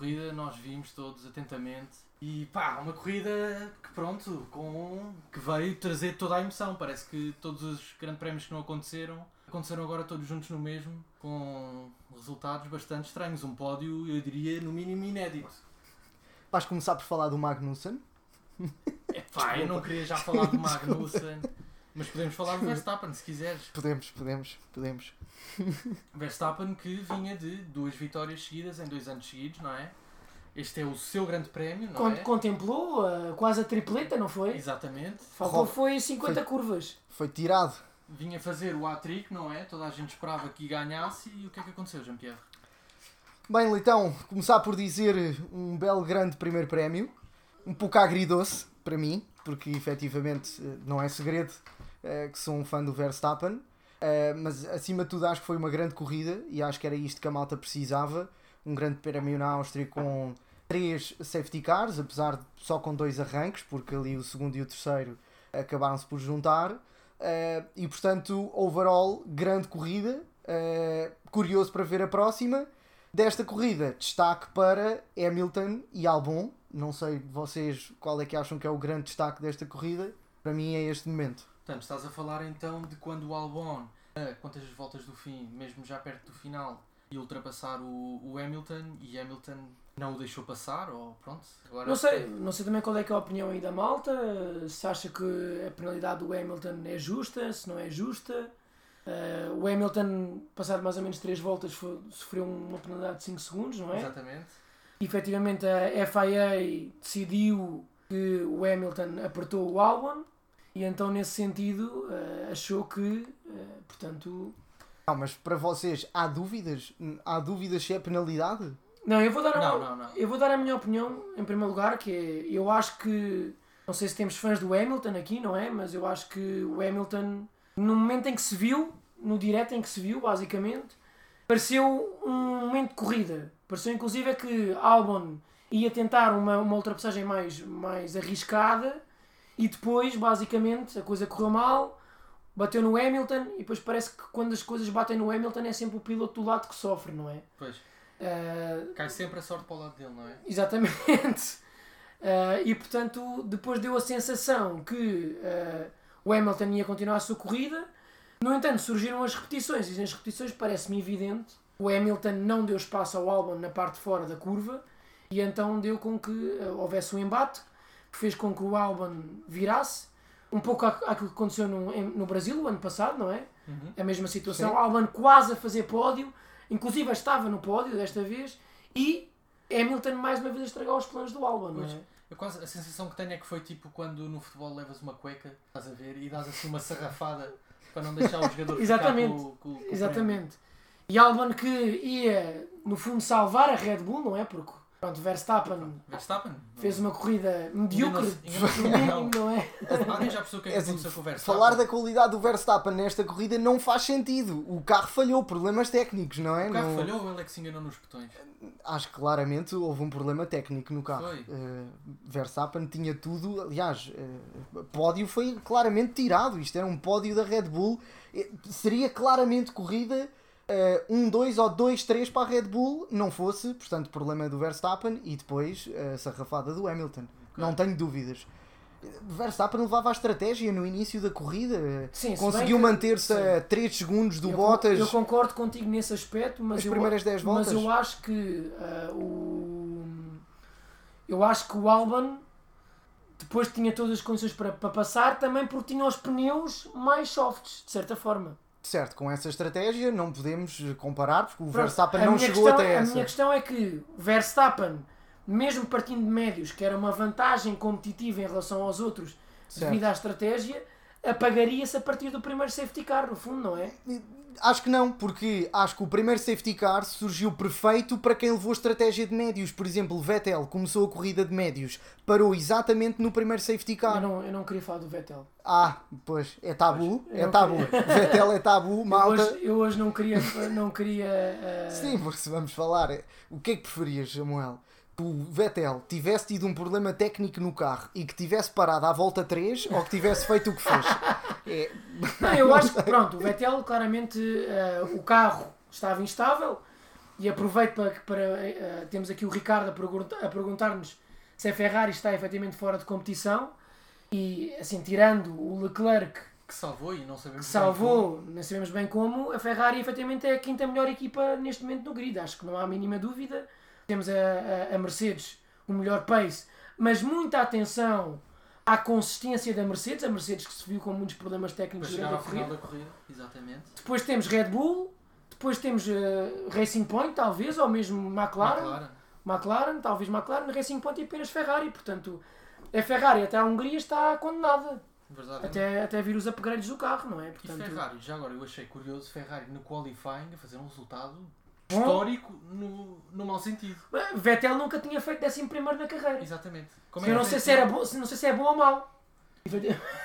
corrida, nós vimos todos atentamente. E pá, uma corrida que pronto, com que veio trazer toda a emoção. Parece que todos os grandes prémios que não aconteceram, aconteceram agora todos juntos no mesmo, com resultados bastante estranhos. Um pódio, eu diria, no mínimo inédito. Vais começar por falar do Magnussen. É pá, eu não queria já falar do Magnussen, mas podemos falar do Verstappen se quiseres. Podemos, podemos, podemos. Verstappen que vinha de duas vitórias seguidas em dois anos seguidos, não é? Este é o seu grande prémio, não Con- é? Contemplou uh, quase a tripleta, não foi? Exatamente. Faltou foi 50 foi- curvas. Foi tirado. Vinha fazer o hat-trick, não é? Toda a gente esperava que ganhasse e o que é que aconteceu, Jean-Pierre? Bem, Leitão, começar por dizer um belo grande primeiro prémio. Um pouco agridoce para mim, porque efetivamente eh, não é segredo que sou um fã do Verstappen. Eh, mas acima de tudo acho que foi uma grande corrida e acho que era isto que a malta precisava. Um grande prémio na Áustria com três safety cars, apesar de só com dois arranques, porque ali o segundo e o terceiro acabaram-se por juntar. Eh, e portanto, overall, grande corrida. Eh, curioso para ver a próxima. Desta corrida, destaque para Hamilton e Albon. Não sei vocês qual é que acham que é o grande destaque desta corrida. Para mim é este momento. Portanto, estás a falar então de quando o Albon, a quantas voltas do fim, mesmo já perto do final, ia ultrapassar o, o Hamilton e Hamilton não o deixou passar, ou pronto. Agora, Não sei, não sei também qual é, é a opinião aí da malta. Se acha que a penalidade do Hamilton é justa, se não é justa. Uh, o Hamilton, passado mais ou menos 3 voltas, foi- sofreu uma penalidade de 5 segundos, não é? Exatamente. Efetivamente, a FIA decidiu que o Hamilton apertou o Albon e então, nesse sentido, uh, achou que, uh, portanto. Não, mas para vocês há dúvidas? Há dúvidas se é penalidade? Não, eu vou dar Não, uma, não, não. Eu vou dar a minha opinião em primeiro lugar, que é, eu acho que, não sei se temos fãs do Hamilton aqui, não é? Mas eu acho que o Hamilton, no momento em que se viu, no direto em que se viu, basicamente, pareceu um momento de corrida. Pareceu inclusive é que Albon ia tentar uma, uma ultrapassagem mais, mais arriscada e depois, basicamente, a coisa correu mal, bateu no Hamilton e depois parece que quando as coisas batem no Hamilton é sempre o piloto do lado que sofre, não é? Pois, Ah, cai sempre a sorte para o lado dele, não é? Exatamente. Ah, e portanto, depois deu a sensação que ah, o Hamilton ia continuar a sua corrida. No entanto, surgiram as repetições, e nas repetições parece-me evidente o Hamilton não deu espaço ao Albon na parte de fora da curva e então deu com que houvesse um embate que fez com que o Albon virasse. Um pouco aqu- aquilo que aconteceu no, em- no Brasil o ano passado, não é? Uhum. a mesma situação. Sim. Albon quase a fazer pódio, inclusive estava no pódio desta vez, e Hamilton mais uma vez a estragar os planos do Albon, não é? Eu quase, a sensação que tenho é que foi tipo quando no futebol levas uma cueca, estás a ver, e dás assim uma sarrafada para não deixar o jogador Exatamente. ficar com, com, com o Exatamente. E Albon que ia, no fundo, salvar a Red Bull, não é? Porque, pronto, Verstappen. Verstappen? fez uma corrida medíocre, mínimo, não é? Alguém já percebeu o que é que É assim, aconteceu com o Verstappen? Falar da qualidade do Verstappen nesta corrida não faz sentido. O carro falhou, problemas técnicos, não é? O carro Não- falhou ou ele é que se enganou nos botões? Acho que claramente houve um problema técnico no carro. Foi. Eh, Verstappen tinha tudo, aliás, eh, pódio foi claramente tirado. Isto era um pódio da Red Bull. Eh, seria claramente corrida 1-2 ou 2-3 para a Red Bull, não fosse, portanto, problema do Verstappen e depois a sarrafada do Hamilton. Não tenho dúvidas. Verstappen levava a estratégia no início da corrida. Sim, se Conseguiu manter-se a 3 segundos do eu, Bottas. eu concordo contigo nesse aspecto, mas As eu, primeiras 10 mas voltas. eu acho que ah, o eu acho que o Albon depois tinha todas as condições para, para passar também porque tinha os pneus mais softs, de certa forma. Certo, com essa estratégia não podemos comparar porque o Pronto, Verstappen a não chegou questão- até A essa. minha questão é que Verstappen, mesmo partindo de médios, que era uma vantagem competitiva em relação aos outros Certo. devido à estratégia, apagaria-se a partir do primeiro safety car, no fundo, não é? Acho que não, porque acho que o primeiro safety car surgiu perfeito para quem levou estratégia de médios. Por exemplo, Vettel começou a corrida de médios, parou exatamente no primeiro safety Eu car. não, eu não queria falar do Vettel. Ah, pois, é tabu, Pois, eu é tabu. Vettel é tabu, Eu malta. hoje, eu hoje não queria. Não queria eh, Sim, porque se vamos falar, o que é que preferias, Samuel? Que o Vettel tivesse tido um problema técnico no carro e que tivesse parado à volta 3 ou que tivesse feito o que fez? É, Não, eu acho que pronto, o Vettel claramente eh, o carro estava instável e aproveito para, para eh, temos aqui o Ricardo a, pergunta- a perguntar-nos se a Ferrari está efetivamente fora de competição e assim tirando o Leclerc Que salvou e não sabemos que bem como. salvou, não sabemos bem como, a Ferrari efetivamente é a quinta melhor equipa neste momento no grid, acho que não há a mínima dúvida. Temos a, a- a Mercedes, o melhor pace, mas muita atenção à consistência da Mercedes, a Mercedes que se viu com muitos problemas técnicos chegar durante a ao final corrida. da corrida, exatamente. Depois temos Red Bull, depois temos eh, Racing Point, talvez, ou mesmo McLaren. McLaren. McLaren, talvez McLaren, Racing Point e apenas Ferrari. Portanto, a Ferrari até a Hungria está condenada. Verdade. Até, até vir os upgrades do carro, não é? E Portanto, Ferrari, já agora eu achei curioso Ferrari no qualifying a fazer um resultado. Histórico no, no mau sentido. Vettel nunca tinha feito 11 na carreira. Exatamente. Como eu é não que- sei, se era bom, não sei se é bom ou mau.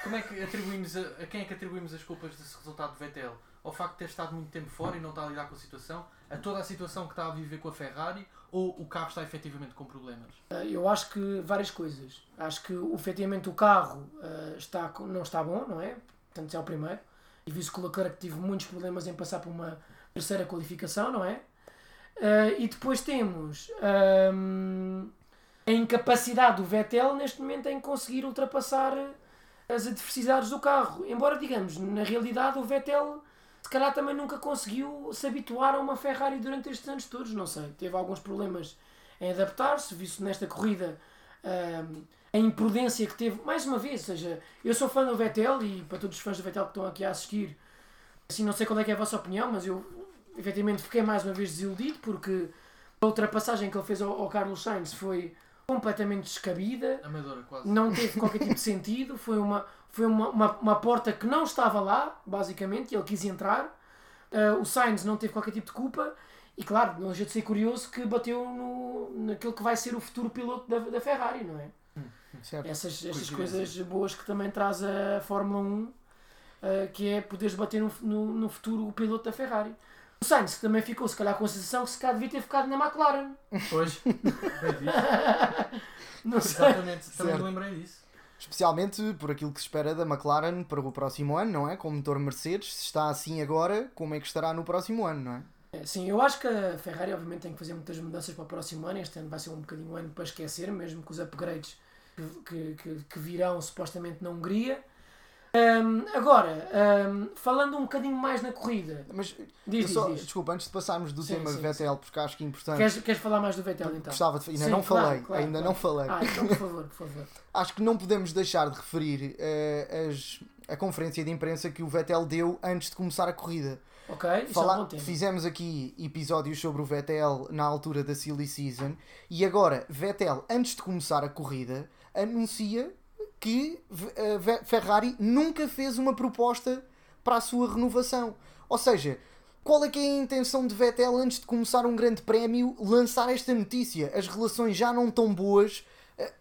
Como é que atribuímos a, a quem é que atribuímos as culpas desse resultado de Vettel? Ao facto de ter estado muito tempo fora e não estar a lidar com a situação? A toda a situação que está a viver com a Ferrari? Ou o carro está efetivamente com problemas? Eu acho que várias coisas. Acho que efetivamente o carro eh, está, não está bom, não é? Portanto, é o primeiro. E viu-se que o Leclerc tive muitos problemas em passar por uma terceira qualificação, não é? Eh, e depois temos ahm, a incapacidade do Vettel neste momento em conseguir ultrapassar as adversidades do carro. Embora, digamos, na realidade o Vettel se calhar também nunca conseguiu se habituar a uma Ferrari durante estes anos todos, não sei. Teve alguns problemas em adaptar-se, visto nesta corrida ahm, a imprudência que teve, mais uma vez, seja, eu sou fã do Vettel e para todos os fãs do Vettel que estão aqui a assistir, assim, não sei qual é, é a vossa opinião, mas eu efetivamente fiquei mais uma vez desiludido porque a ultrapassagem que ele fez ao, ao Carlos Sainz foi completamente descabida, Amadora, quase. não teve qualquer tipo de sentido, foi uma, foi uma, uma, uma porta que não estava lá, basicamente, e ele quis entrar. Uh, o Sainz não teve qualquer tipo de culpa, e claro, não deixa de ser curioso que bateu no, naquele que vai ser o futuro piloto da, da Ferrari, não é? Certo. Essas, estas Coincidência. coisas boas que também traz a Fórmula 1, uh, que é poderes bater no, no, no futuro o piloto da Ferrari. O Sainz que também ficou, se calhar, com a sensação que se calhar devia ter ficado na McLaren. Pois, bem visto. Não sei. Exatamente, também Certo. me lembrei disso. Especialmente por aquilo que se espera da McLaren para o próximo ano, não é? Com o motor Mercedes, se está assim agora, como é que estará no próximo ano, não é? É, Sim, eu acho que a Ferrari obviamente tem que fazer muitas mudanças para o próximo ano. Este ano vai ser um bocadinho um ano para esquecer, mesmo com os upgrades que, que, que, que virão supostamente na Hungria. Ahm, agora, ahm, falando um bocadinho mais na corrida, Mas diz, só, diz. desculpa, antes de passarmos do Sim, tema sim, Vettel, porque acho que é importante. Queres, queres falar mais do Vettel então? Gostava de, ainda Sim, não claro, falei, claro, ainda claro. não falei. Ah, então por favor, por favor. Acho que não podemos deixar de referir eh, as- a conferência de imprensa que o Vettel deu antes de começar a corrida. Ok, Fala- é um fizemos aqui episódios sobre o Vettel na altura da Silly Season e agora Vettel, antes de começar a corrida, anuncia que eh, Ve- Ferrari nunca fez uma proposta para a sua renovação. Ou seja, qual é que é a intenção de Vettel antes de começar um grande prémio lançar esta notícia? As relações já não tão boas. Eh,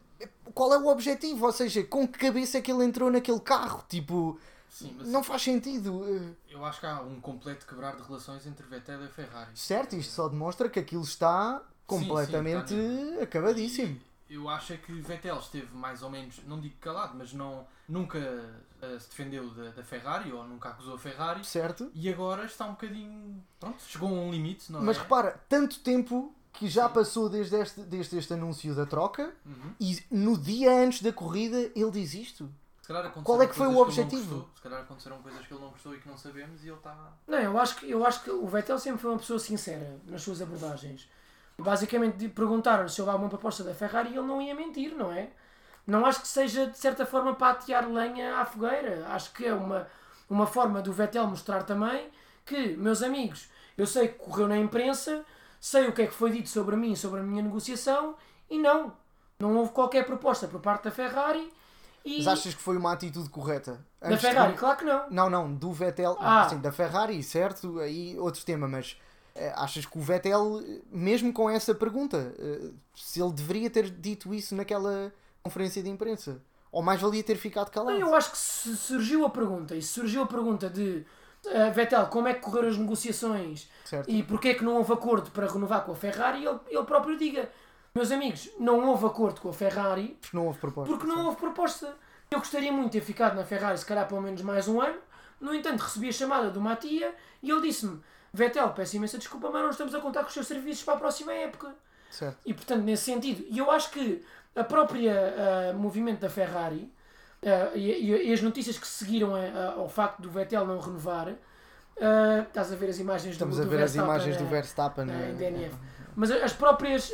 Qual é o objetivo? Ou seja, com que cabeça é que ele entrou naquele carro? Tipo, Sim, não faz sentido. Eh, eu acho que há um completo quebrar de relações entre Vettel e Ferrari. Certo, isto só demonstra que aquilo está completamente sim, está acabadíssimo. E eu acho é que Vettel esteve mais ou menos, não digo calado, mas não, nunca eh, se defendeu da, da Ferrari ou nunca acusou a Ferrari. Certo? E agora está um bocadinho. Pronto, chegou a um limite, não Mas é? repara, tanto tempo que já Sim. passou desde este, desde este anúncio da troca Uhum. e no dia antes da corrida ele diz isto. Se calhar aconteceram Qual é que foi o coisas ele não objetivo? gostou. Se calhar aconteceram coisas que ele não gostou e que não sabemos e ele está. Não, eu acho, que, eu acho que o Vettel sempre foi uma pessoa sincera nas suas abordagens. Basicamente de- perguntaram se houve alguma proposta da Ferrari e ele não ia mentir, não é? Não acho que seja de certa forma para atear lenha à fogueira. Acho que é uma, uma forma do Vettel mostrar também que, meus amigos, eu sei que correu na imprensa, sei o que é que foi dito sobre mim, sobre a minha negociação e não. Não houve qualquer proposta por parte da Ferrari e Mas achas que foi uma atitude correta? da Antes de- Ferrari, claro que não. Não, não, do Vettel, Ah. sim, da Ferrari, certo? Aí outro tema, mas achas que o Vettel, eh, mesmo com essa pergunta, eh, se ele deveria ter dito isso naquela conferência de imprensa? Ou mais valia ter ficado calado? Eu acho que se surgiu a pergunta, e se surgiu a pergunta de eh, Vettel, como é que correram as negociações Certo? e porque é que não houve acordo para renovar com a Ferrari, ele, ele próprio diga, meus amigos, não houve acordo com a Ferrari Porque não houve proposta. porque não houve proposta. Eu gostaria muito de ter ficado na Ferrari, se calhar pelo menos mais um ano. No entanto, recebi a chamada do Matia e ele disse-me: Vettel, peço imensa desculpa, mas não estamos a contar com os seus serviços para a próxima época. Certo. E portanto, nesse sentido, e eu acho que a própria ah, movimento da Ferrari ah, e, e as notícias que seguiram a- a- ao facto do Vettel não renovar, ah, estás a ver as imagens Estamos do, a do ver as imagens do eh, Verstappen. eh, em eh, DNF. Mas as próprias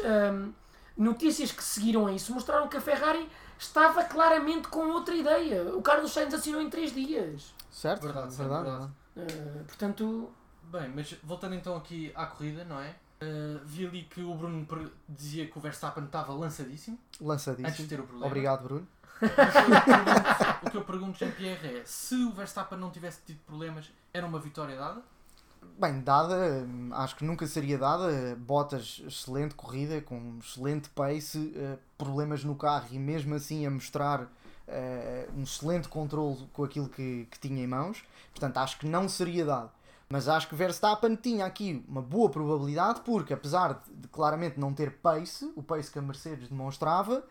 notícias que seguiram a isso mostraram que a Ferrari estava claramente com outra ideia. O Carlos Sainz assinou em 3 dias. Certo? Verdade, verdade. verdade. Ah, portanto, Bem, mas voltando então aqui à corrida, não é? Uh, vi ali que o Bruno dizia que o Verstappen estava lançadíssimo antes de Lançadíssimo. ter o problema. Obrigado, Bruno. O que eu pergunto- Jean-Pierre, é se o Verstappen não tivesse tido problemas, era uma vitória dada? Bem, dada, hum, acho que nunca seria dada. Bottas, excelente corrida, com excelente pace, eh, problemas no carro e mesmo assim a mostrar eh, um excelente controle com aquilo que, que tinha em mãos. Portanto, acho que não seria dado. Mas acho que Verstappen tinha aqui uma boa probabilidade, porque apesar de, claramente não ter pace, o pace que a Mercedes demonstrava,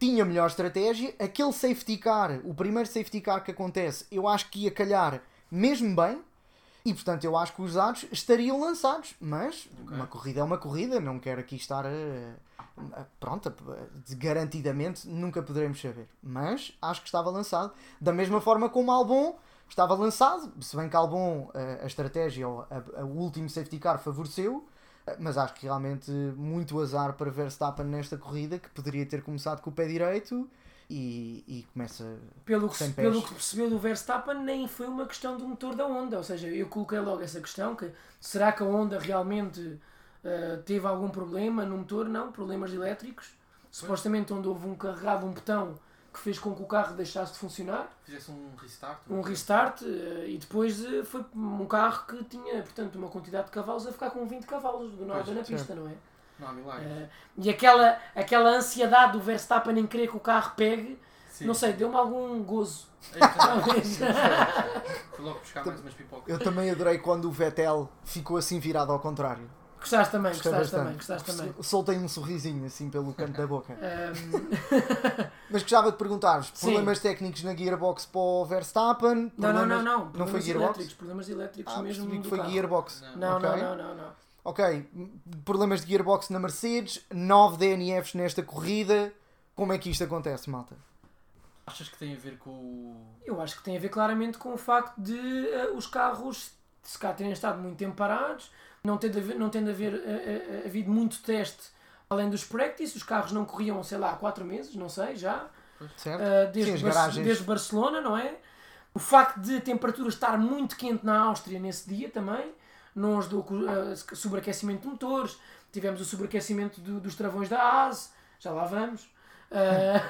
tinha melhor estratégia. Aquele safety car, o primeiro safety car que acontece, eu acho que ia calhar mesmo bem. E portanto eu acho que os dados estariam lançados, mas Ok. uma corrida é uma corrida, não quero aqui estar a, a- pronto, garantidamente nunca poderemos saber. Mas acho que estava lançado, da mesma forma como Albon estava lançado, se bem que Albon a, a estratégia, ou o último safety car favoreceu, eh, mas acho que realmente muito azar para Verstappen nesta corrida, que poderia ter começado com o pé direito e, e começa pelo que, pelo que percebeu do Verstappen, nem foi uma questão do motor da Honda. Ou seja, eu coloquei logo essa questão: que será que a Honda realmente ah, teve algum problema no motor? Não, problemas elétricos. Supostamente, onde houve um carregado, um botão que fez com que o carro deixasse de funcionar. Fizesse um restart? um restart eh, e depois eh, foi um carro que tinha portanto uma quantidade de cavalos a ficar com 20 cavalos do nada na pista, não é? Não há milagres. Eh, e aquela, aquela ansiedade do Verstappen em querer que o carro pegue, Sim. não sei, deu-me algum gozo. Então, Talvez. Fui logo buscar mais umas pipocas. Eu também adorei quando o Vettel ficou assim virado ao contrário. Gostaste também, Gostei gostaste bastante. também, gostaste também. Sol- Soltei um sorrisinho assim pelo canto da boca. Ahm, Mas gostava de perguntar-vos: Sim. problemas técnicos na gearbox para o Verstappen? não, não, Problemas- não, não. Não foi Problemas gearbox? elétricos, problemas elétricos Ah, mesmo que foi carro. gearbox. Não. Não, Ok. não, não, não, não. Ok, problemas de gearbox na Mercedes, 9 DNFs nesta corrida. Como é que isto acontece, malta? Achas que tem a ver com o. Eu acho que tem a ver claramente com o facto de eh, os carros se cá terem estado muito tempo parados, não tendo, haver, não tendo haver, eh, eh, havido muito teste além dos practice, os carros não corriam, sei lá, há 4 meses, não sei, já, eh, Sim, desde, as Bar- desde Barcelona, não é? O facto de a temperatura estar muito quente na Áustria nesse dia também, não ajudou com o sobreaquecimento de motores, tivemos o sobreaquecimento do- dos travões da ASE, já lá vamos. Eh,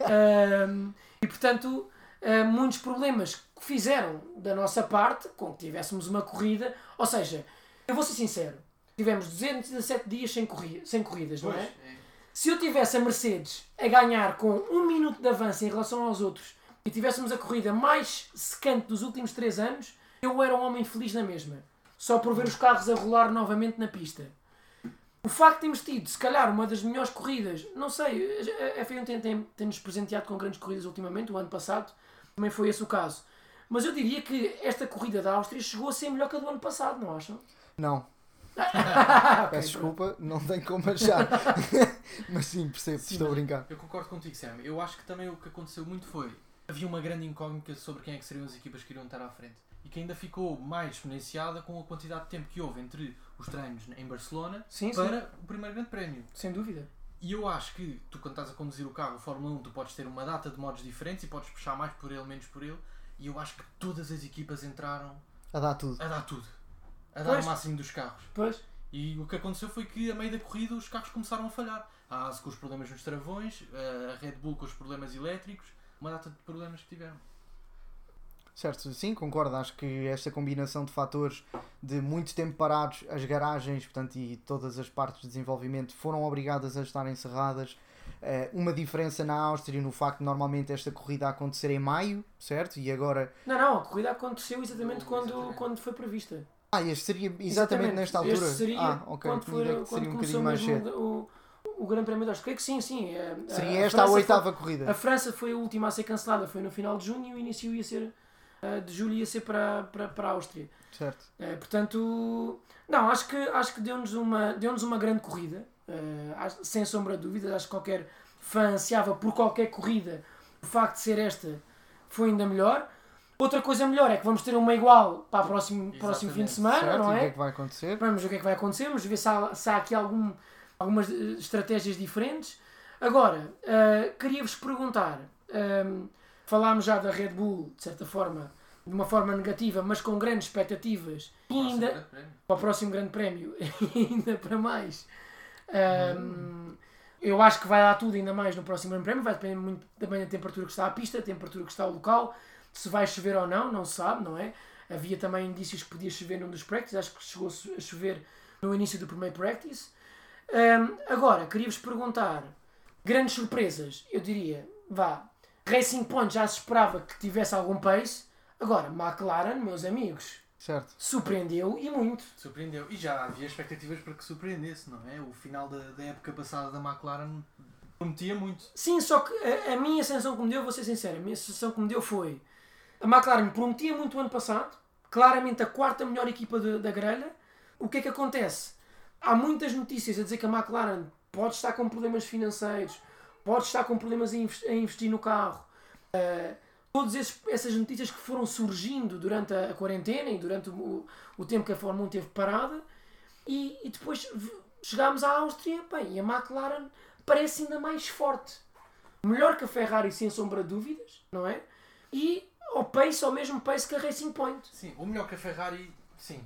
Ahm, e portanto, muitos problemas que fizeram da nossa parte com que tivéssemos uma corrida. Ou seja, eu vou ser sincero, tivemos 217 dias sem, corri sem corridas, não Pois, é? é. Se eu tivesse a Mercedes a ganhar com um minuto de avanço em relação aos outros e tivéssemos a corrida mais secante dos últimos 3 anos, eu era um homem feliz na mesma. Só por ver os carros a rolar novamente na pista. O facto de termos tido, se calhar, uma das melhores corridas, não sei, a F1 tem, tem, tem-nos presenteado com grandes corridas ultimamente, o ano passado também foi esse o caso. Mas eu diria que esta corrida da Áustria chegou a ser melhor que a do ano passado, não acham? Não, peço desculpa, não tenho como achar. Mas sim, percebo, Sim, estou a brincar. Eu concordo contigo, Sam. Eu acho que também o que aconteceu muito foi. Havia uma grande incógnita sobre quem é que seriam as equipas que iriam estar à frente. E que ainda ficou mais exponenciada com a quantidade de tempo que houve entre os treinos em Barcelona Sim, sim, para o primeiro grande prémio. sem dúvida. E eu acho que tu, quando estás a conduzir o carro, o Fórmula 1, tu podes ter uma data de modos diferentes e podes puxar mais por ele, menos por ele. E eu acho que todas as equipas entraram A dar tudo. a dar tudo. A dar Pois. o máximo dos carros. Pois, E o que aconteceu foi que, a meio da corrida, os carros começaram a falhar. A ASE com os problemas nos travões, a Red Bull com os problemas elétricos, uma data de problemas que tiveram. Certo, sim, concordo. Acho que esta combinação de fatores de muito tempo parados, as garagens portanto, e todas as partes de desenvolvimento foram obrigadas a estar encerradas. Eh, uma diferença na Áustria no facto de normalmente esta corrida acontecer em maio, certo? E agora. não, não, a corrida aconteceu exatamente Não, quando, exatamente. quando foi prevista. Ah, este seria exatamente, nesta altura. Este seria ah, ok. quando, foi, quando seria um bocadinho mais cedo. o, Grande Prémio da Áustria. Creio que sim, sim. eh, Seria a esta a oitava Foi, corrida. a França foi a última a ser cancelada, foi no final de junho e o início ia ser uh, de julho ia ser para, para, para a Áustria. Certo. Uh, portanto, não, acho que, acho que deu-nos uma, deu uma grande corrida, uh, sem sombra de dúvidas. Acho que qualquer fã ansiava por qualquer corrida. O facto de ser esta foi ainda melhor. Outra coisa melhor é que vamos ter uma igual para o próximo, próximo fim de semana, certo. não E o é? que é que vai acontecer? Vamos ver o que é que vai acontecer, vamos ver se há, se há aqui algum, algumas eh, estratégias diferentes. Agora, eh, queria-vos perguntar: ehm, falámos já da Red Bull, de certa forma, de uma forma negativa, mas com grandes expectativas, e ainda para o próximo Grande Prémio, ainda para mais. Ehm, Eu acho que vai dar tudo ainda mais no próximo Grande Prémio, vai depender muito também da temperatura que está a pista, da temperatura que está o local, se vai chover ou não, não se sabe, não é? Havia também indícios que podia chover num dos practices, acho que chegou a chover no início do primeiro practice. Ehm, agora, queria-vos perguntar: grandes surpresas, eu diria, vá, Racing Point já se esperava que tivesse algum pace, agora, McLaren, meus amigos, Certo. surpreendeu e muito. Surpreendeu. E já havia expectativas para que surpreendesse, não é? O final da, da época passada da McLaren prometia muito. Sim, só que a, a minha sensação que me deu, vou ser sincero, a minha sensação que me deu foi a McLaren prometia muito o ano passado, claramente a quarta melhor equipa de- da grelha. O que é que acontece? Há muitas notícias a dizer que a McLaren pode estar com problemas financeiros, pode estar com problemas invest- em investir no carro. Uh, todas essas notícias que foram surgindo durante a, quarentena e durante o, o tempo que a Fórmula 1 teve parada, e, e depois chegámos à Áustria bem, e a McLaren parece ainda mais forte. Melhor que a Ferrari, sem sombra de dúvidas, não é? E ao pace, ao mesmo pace que a Racing Point. Sim, o melhor que a Ferrari, sim,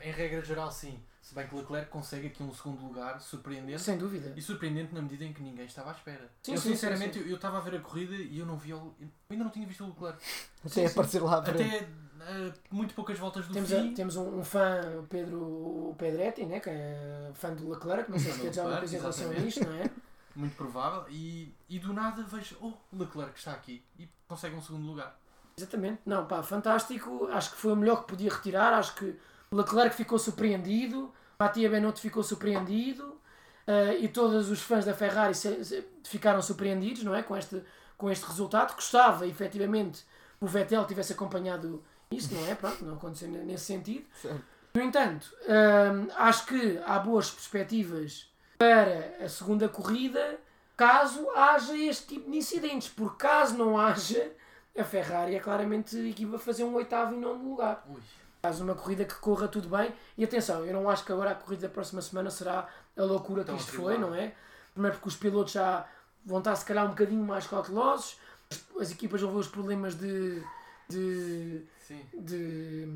em regra geral, sim. Se bem que Leclerc consegue aqui um segundo lugar surpreendente. Sem dúvida. E surpreendente na medida em que ninguém estava à espera. Sim, eu, sim, sinceramente, sim, eu- estava a ver a corrida e eu não vi eu ainda não tinha visto o Leclerc. Até aparecer lá. Até eh, muito poucas voltas do Temos, a- fim. temos um, um fã, o Pedro o Pedretti, né, que é fã do Leclerc, não sei se dizer alguma coisa em relação a isto, não é? Muito provável. E, e do nada vejo, oh, Leclerc está aqui. E consegue um segundo lugar. Exatamente. Não, pá, fantástico. Acho que foi o melhor que podia retirar. Acho que Leclerc ficou surpreendido, Mattia Benotto ficou surpreendido eh, e todos os fãs da Ferrari se- se- ficaram surpreendidos, não é? Com este, com este resultado. Gostava, efetivamente, que o Vettel tivesse acompanhado isso, não é? Pronto, não aconteceu ne- nesse sentido. Certo. No entanto, hum, acho que há boas perspectivas para a segunda corrida caso haja este tipo de incidentes, porque caso não haja, a Ferrari é claramente a equipa a fazer um oitavo e nono lugar. Ui. Faz uma corrida que corra tudo bem. E atenção, eu não acho que agora a corrida da próxima semana será a loucura que isto foi, não é? Primeiro porque os pilotos já vão estar se calhar um bocadinho mais cautelosos, as, as equipas vão ver os problemas de- de Sim. de,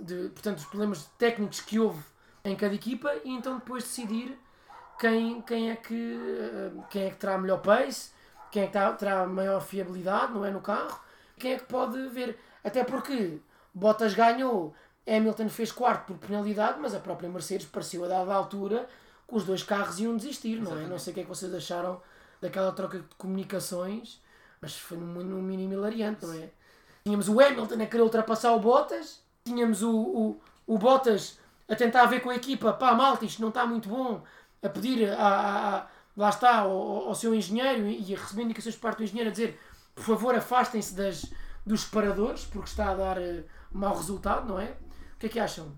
de portanto, os problemas técnicos que houve em cada equipa e então depois decidir quem, quem, é, que, eh, quem é que terá melhor pace, quem é que terá, terá maior fiabilidade não é, no carro, quem é que pode ver. Até porque Bottas ganhou, Hamilton fez quarto por penalidade, mas a própria Mercedes pareceu a dada altura que os dois carros iam desistir, não é? Não sei o que é que vocês acharam daquela troca de comunicações, mas foi no, no mínimo hilariante, não é? Tínhamos o Hamilton a querer ultrapassar o Bottas, tínhamos o, o, o Bottas a tentar ver com a equipa, pá, malta, isto não está muito bom, a pedir a, a- a- lá está, ao, ao seu engenheiro e a receber indicações por parte do engenheiro a dizer, por favor, afastem-se das, dos separadores, porque está a dar eh, mau resultado, não é? O que é que acham?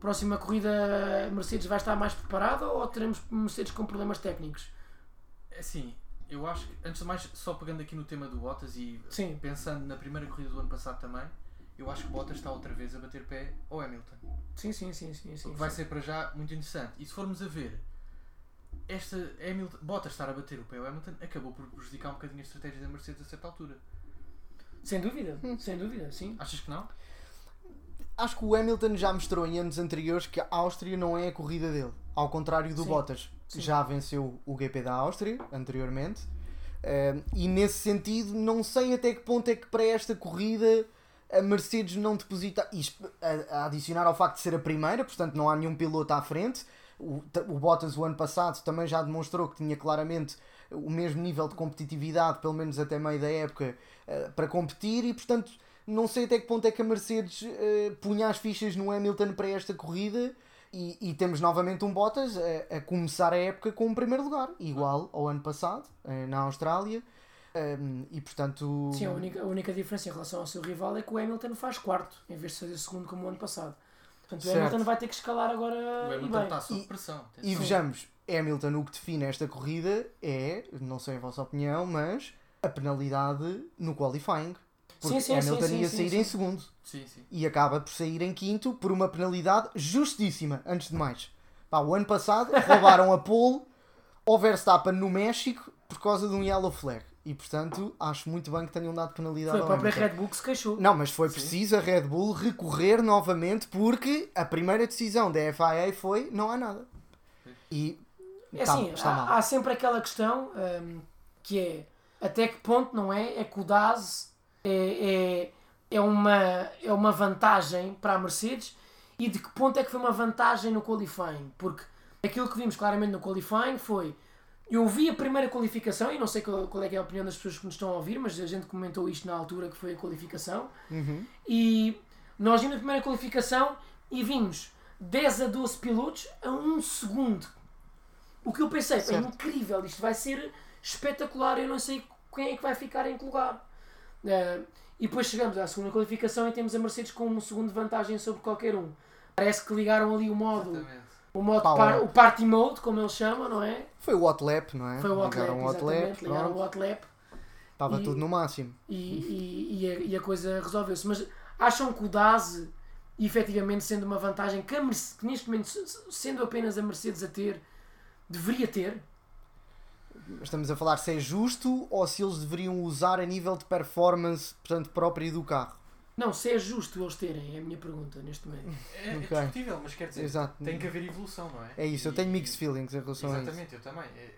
Próxima corrida a Mercedes vai estar mais preparada ou teremos Mercedes com problemas técnicos? Assim, eu acho que, antes de mais, só pegando aqui no tema do Bottas e Sim. pensando na primeira corrida do ano passado também, eu acho que Bottas está outra vez a bater pé ao Hamilton. Sim, sim, sim, sim. sim, O que vai sim. ser para já muito interessante. E se formos a ver, esta Hamilton, Bottas estar a bater o pé ao Hamilton acabou por prejudicar um bocadinho a estratégia da Mercedes a certa altura. Sem dúvida, sem dúvida, sim. Achas que não? Acho que o Hamilton já mostrou em anos anteriores que a Áustria não é a corrida dele. Ao contrário do Sim. Bottas, que Sim. já venceu o GP da Áustria anteriormente. Eh, e nesse sentido, não sei até que ponto é que para esta corrida a Mercedes não deposita. Isto a, a adicionar ao facto de ser a primeira, portanto não há nenhum piloto à frente. O, o Bottas, o ano passado, também já demonstrou que tinha claramente o mesmo nível de competitividade, pelo menos até meio da época, eh, para competir e, portanto, não sei até que ponto é que a Mercedes eh, punha as fichas no Hamilton para esta corrida e, e temos novamente um Bottas a, a começar a época com o primeiro lugar, igual ao ano passado, eh, na Austrália. Um, e portanto. Sim, a única, a única diferença em relação ao seu rival é que o Hamilton faz quarto, em vez de fazer segundo como o ano passado. Portanto, o Certo. Hamilton vai ter que escalar agora O e Hamilton bem. está sob E- pressão. E atenção. vejamos, Hamilton, o que define esta corrida é, não sei a vossa opinião, mas a penalidade no qualifying. Porque Sim, sim, Hamilton sim, ia sim, sair sim, em sim. segundo Sim, sim. e acaba por sair em quinto por uma penalidade justíssima, antes de mais. Pá, o ano passado roubaram a pole ao Verstappen no México por causa de um yellow flag. E portanto, acho muito bem que tenham dado penalidade Foi a ao própria Hamilton. Red Bull que se queixou. Não, mas foi Sim. preciso a Red Bull recorrer novamente porque a primeira decisão da FIA foi não há nada. E É tá- assim, está mal. há, há sempre aquela questão hum, que é até que ponto não é? É que o DAS é, é, é, uma, é uma vantagem para a Mercedes e de que ponto é que foi uma vantagem no qualifying? Porque aquilo que vimos claramente no qualifying foi. Eu vi a primeira qualificação e não sei qual, qual é, que é a opinião das pessoas que nos estão a ouvir, mas a gente comentou isto na altura que foi a qualificação. Uhum. E nós vimos a primeira qualificação e vimos 10 a 12 pilotos a 1 segundo. O que eu pensei, é Certo. incrível, isto vai ser espetacular, eu não sei quem é que vai ficar em que lugar. Eh, e depois chegamos à segunda qualificação e temos a Mercedes com um segundo de vantagem sobre qualquer um. Parece que ligaram ali o modo, Exatamente. o modo par- o party mode, como eles chamam, não é? foi o hot lap, não é? Foi o hot lap, Ligaram o hot lap, exatamente, ligaram o hot lap estava tudo no máximo. e, e, e, a, e a coisa resolveu-se. Mas acham que o DAS, efetivamente sendo uma vantagem que, a Merce- que neste momento, sendo apenas a Mercedes a ter, deveria ter? Estamos a falar se é justo ou se eles deveriam usar a nível de performance, portanto, próprio do carro. Não, se é justo eles terem, é a minha pergunta neste momento. É, é Ok. discutível, mas quer dizer, Exato. tem que haver evolução, não é? É isso, eu E- tenho mixed feelings em relação a isso. Exatamente, eu também. É-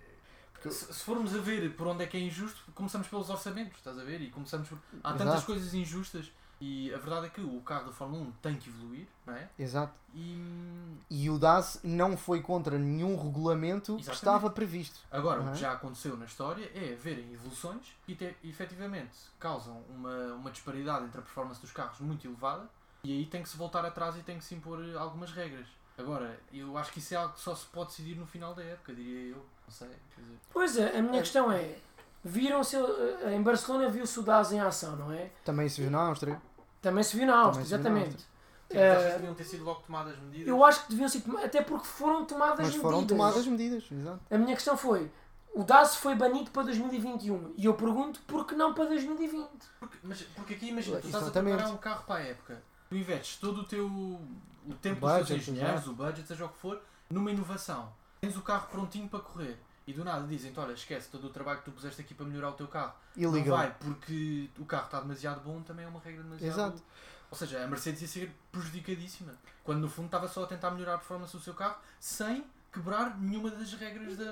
Se, se formos a ver por onde é que é injusto, começamos pelos orçamentos, estás a ver? E começamos por... Há tantas Exato. coisas injustas e a verdade é que o carro da Fórmula 1 tem que evoluir, não é? Exato. E E o DAS não foi contra nenhum regulamento que Exatamente. estava previsto. agora, Uhum. o que já aconteceu na história é haverem evoluções que te, efetivamente causam uma, uma disparidade entre a performance dos carros muito elevada e aí tem que se voltar atrás e tem que se impor algumas regras. Agora, eu acho que isso é algo que só se pode decidir no final da época, diria eu. Não sei, quer dizer. Pois é, a minha É. questão é: viram-se, eh, em Barcelona viu-se o DAS em ação, não é? Também se viu na Áustria. Também se viu na Áustria, Também exatamente. Sim, mas achas Eh, que deviam ter sido logo tomadas medidas? Eu acho que deviam ser tomadas, até porque foram tomadas Mas foram medidas. tomadas medidas. Exato. A minha questão foi: o DAS foi banido para 2021 e eu pergunto por que não para 2020? Porque, mas, porque aqui imagina, tu estás a preparar um carro para a época. Tu investes todo o teu o tempo O dos budget, teus engenheiros, exato. o budget, seja o que for, numa inovação. Tens o carro prontinho para correr. E do nada dizem-te, olha, esquece todo o trabalho que tu puseste aqui para melhorar o teu carro. Não Illegal. vai, porque o carro está demasiado bom, também é uma regra demasiado Exato. Ou seja, a Mercedes ia ser prejudicadíssima. Quando no fundo estava só a tentar melhorar a performance do seu carro, sem quebrar nenhuma das regras da...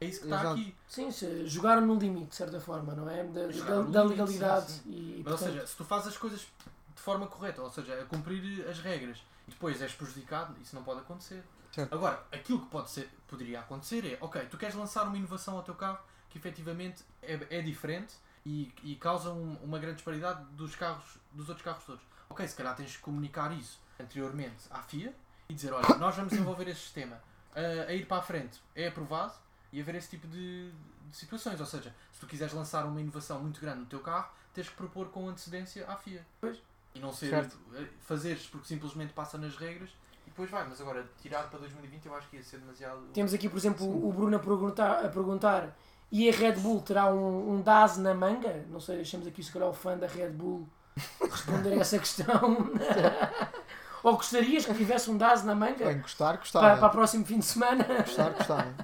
É isso que está Exato. aqui. Sim, se jogaram no limite, de certa forma, não é? Da, da- da legalidade. sim, E, Mas, ou portanto, seja, se tu fazes as coisas de forma correta, ou seja, a cumprir as regras, e depois és prejudicado, isso não pode acontecer. Certo. Agora, aquilo que pode ser, poderia acontecer é, ok, tu queres lançar uma inovação ao teu carro que efetivamente é, é diferente e, e causa um- uma grande disparidade dos carros, dos outros carros todos. Ok, se calhar tens que comunicar isso anteriormente à FIA e dizer, olha, nós vamos desenvolver este sistema a, a ir para a frente, é aprovado e haver esse tipo de, de situações. Ou seja, se tu quiseres lançar uma inovação muito grande no teu carro, tens que propor com antecedência à FIA. Pois. E não ser Certo. fazeres porque simplesmente passa nas regras depois vai. Mas agora, tirar para 2020 eu acho que ia ser demasiado. temos aqui, por exemplo, o o Bruno a perguntar, a perguntar e a Red Bull terá um, um DAS na manga? Não sei, deixamos aqui se calhar o fã da Red Bull responder a essa questão. Ou gostarias que tivesse um DAS na manga Bem, gostar, para, gostava. para o próximo fim de semana? Gostar, gostava.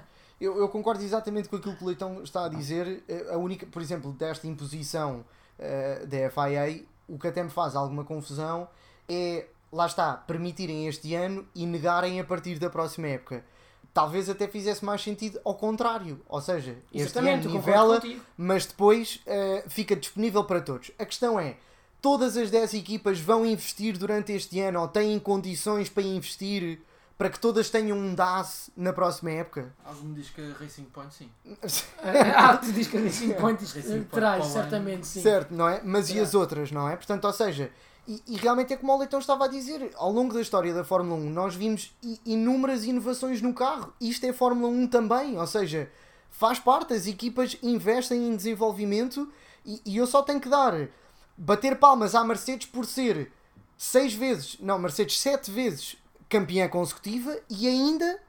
Eu, eu concordo exatamente com aquilo que o Leitão está a dizer. Eh, A única, por exemplo, desta imposição eh, da FIA, o que até me faz alguma confusão é, lá está, permitirem este ano e negarem a partir da próxima época. Talvez até fizesse mais sentido ao contrário. Ou seja, este Exatamente, ano eu concordo nivela, mas depois eh, fica disponível para todos. A questão é, todas as 10 equipas vão investir durante este ano ou têm condições para investir para que todas tenham um DAS na próxima época? Algo me diz que a Racing Point sim. Ah, tu diz que a Racing Point Racing Point traz, ano. certamente, sim. Certo, não é? Mas e as outras, não é? Portanto, ou seja, e, e realmente é como o Leitão estava a dizer, ao longo da história da Fórmula 1, nós vimos inúmeras inovações no carro. Isto é Fórmula 1 também, ou seja, faz parte, as equipas investem em desenvolvimento e, e eu só tenho que dar bater palmas à Mercedes por ser seis vezes, não, Mercedes sete vezes campeã consecutiva e ainda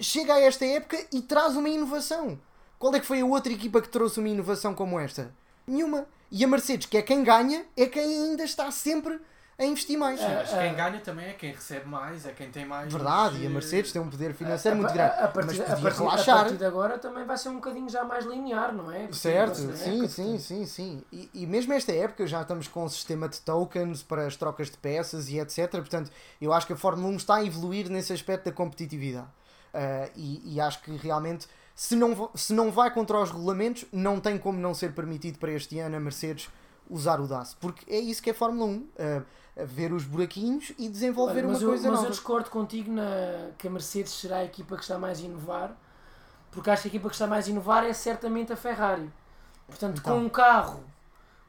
chega a esta época e traz uma inovação. Qual é que foi a outra equipa que trouxe uma inovação como esta? Nenhuma. E a Mercedes, que é quem ganha, é quem ainda está sempre a investir mais. É, Mas quem ganha também é quem recebe mais, é quem tem mais. Verdade, e a Mercedes tem um poder financeiro A- muito a- grande. A, partir, mas a, podia a relaxar. partir de agora também vai ser um bocadinho já mais linear, não é? Porque Certo, sim, né? sim, sim, sim. E, e mesmo esta época já estamos com um sistema de tokens para as trocas de peças e etc. Portanto, eu acho que a Fórmula 1 está a evoluir nesse aspecto da competitividade. Ah, e, e acho que realmente, se não, se não vai contra os regulamentos, não tem como não ser permitido para este ano a Mercedes usar o DAS. Porque é isso que é Fórmula 1. ah, a ver os buraquinhos e desenvolver Olha, mas uma eu, coisa mas nova. eu discordo contigo na, que a Mercedes será a equipa que está mais a inovar, porque acho que a equipa que está mais a inovar é certamente a Ferrari. Portanto, Então. com um carro,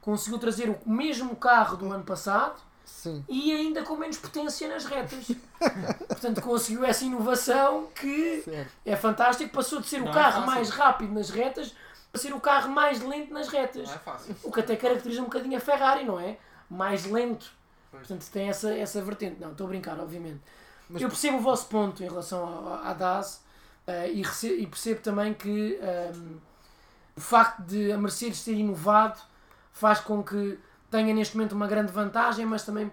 conseguiu trazer o mesmo carro do ano passado Sim. e ainda com menos potência nas retas. Portanto, conseguiu essa inovação que Certo. é fantástico. Passou de ser o Não é carro fácil. mais rápido nas retas para ser o carro mais lento nas retas. Não é fácil. O que até caracteriza um bocadinho a Ferrari, não é? Mais lento. Pois. Portanto, tem essa, essa vertente. Não, estou a brincar, obviamente. Mas- Eu percebo o vosso ponto em relação à DAS eh, e, e percebo também que ehm, o facto de a Mercedes ter inovado faz com que tenha neste momento uma grande vantagem, mas também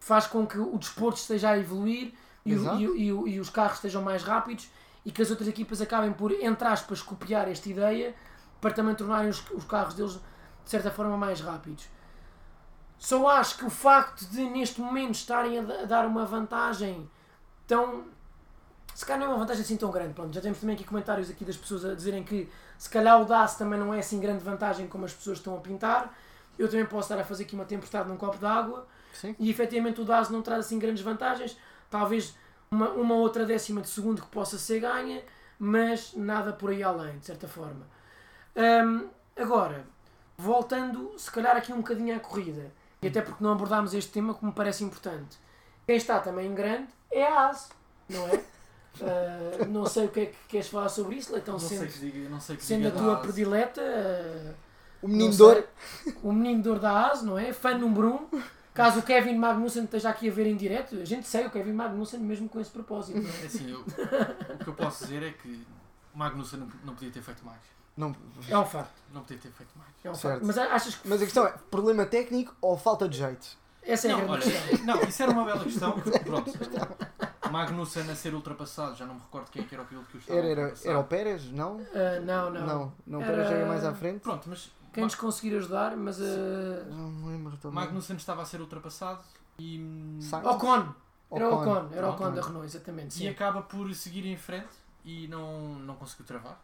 faz com que o desporto esteja a evoluir e, o- e o- e os carros estejam mais rápidos e que as outras equipas acabem por, entre aspas, copiar esta ideia para também tornarem os, os carros deles de certa forma mais rápidos. Só acho que o facto de neste momento estarem a dar uma vantagem tão. Se calhar não é uma vantagem assim tão grande. Pronto, já temos também aqui comentários aqui das pessoas a dizerem que se calhar o DAS também não é assim grande vantagem como as pessoas estão a pintar. Eu também posso estar a fazer aqui uma tempestade num copo de água Sim. e efetivamente o DAS não traz assim grandes vantagens. Talvez uma, uma outra décima de segundo que possa ser ganha, mas nada por aí além, de certa forma. Hum, agora, voltando se calhar aqui um bocadinho à corrida, e até porque não abordámos este tema que me parece importante. Quem está também em grande é a AS, não é? Ah, não sei o que é que queres falar sobre isso, Leitão, Não sei sendo, que diga, não sei sendo a tua predileta. ah, O menino não sei, O menino de ouro da AS, não é? Fã número um. Caso o Kevin Magnussen esteja aqui a ver em direto, a gente segue o Kevin Magnussen mesmo com esse propósito. Não é? É assim, eu- o que eu posso dizer é que Magnussen não, não podia ter feito mais. Não- é um facto. Não podia ter feito mais. É um Certo. facto. Mas achas que Mas a questão é, problema técnico ou falta de jeito? essa é a Não, grande olha, questão? não, isso era uma bela questão. porque, Pronto, Magnussen a ser ultrapassado, já não me recordo quem é que era o piloto que o estava Era, a era, era o Pérez? Não? Ah, não, não. Não, não, o Era- Pérez chega mais à frente. Pronto, mas Quem nos conseguir ajudar, mas. ah, Não me lembro também. Magnussen estava a ser ultrapassado e, hum, Sainz? Ocon. Era o Ocon. Ocon. Era o Ocon Ocon. da Renault, exatamente. e Sim. acaba por seguir em frente e não, não conseguiu travar.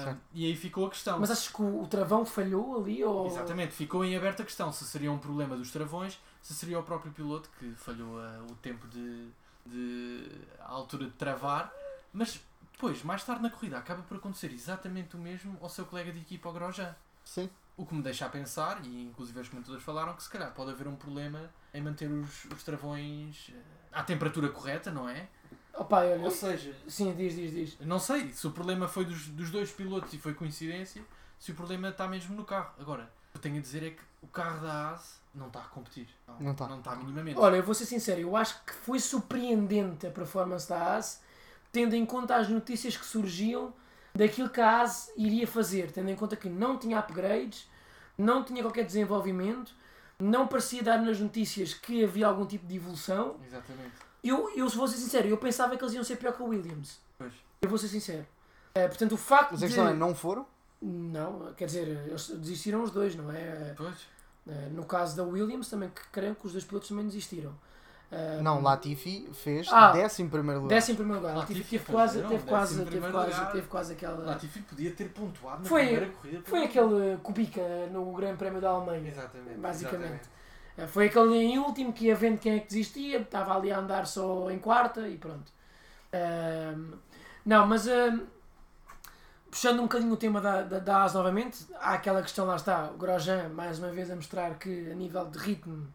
Certo. e aí ficou a questão. Mas achas que o, o travão falhou ali? Ou... Exatamente, ficou em aberta a questão se seria um problema dos travões, se seria o próprio piloto que falhou ah, o tempo de, de a altura de travar, mas depois, mais tarde na corrida, acaba por acontecer exatamente o mesmo ao seu colega de equipa, o Grosjean. Sim. O que me deixa a pensar, e inclusive os comentadores falaram, que se calhar pode haver um problema em manter os, os travões eh, à temperatura correta, não é? Opa, olha. Ou seja, Sim, diz, diz, diz. não sei se o problema foi dos, dos dois pilotos e foi coincidência, se o problema está mesmo no carro. Agora, o que eu tenho a dizer é que o carro da AS não está a competir. Não está. Não está minimamente. Olha, eu vou ser sincero, eu acho que foi surpreendente a performance da AS, tendo em conta as notícias que surgiam daquilo que a AS iria fazer, tendo em conta que não tinha upgrades, não tinha qualquer desenvolvimento, não parecia dar nas notícias que havia algum tipo de evolução. Exatamente. Eu, eu vou ser sincero, eu pensava que eles iam ser pior que o Williams. Pois. Eu vou ser sincero. Eh, portanto, o facto Mas a de... questão é, não foram? Não, quer dizer, eles desistiram os dois, não é? Pois. Eh, No caso da Williams, também que creio que os dois pilotos também desistiram. Eh, Não, Latifi fez Ah, décimo primeiro lugar. Décimo primeiro lugar. Latifi Latifi teve quase, teve quase, teve quase, lugar. teve quase aquela. Latifi podia ter pontuado na Foi- primeira corrida. Foi aquele Kubica no Grande Prémio da Alemanha. Exatamente. basicamente. exatamente. Eh, Foi aquele em último que ia vendo quem é que desistia, estava ali a andar só em quarta e pronto. Não, mas puxando um bocadinho o tema da, da, da AS novamente, há aquela questão, lá está, o Grosjean mais uma vez a mostrar que a nível de ritmo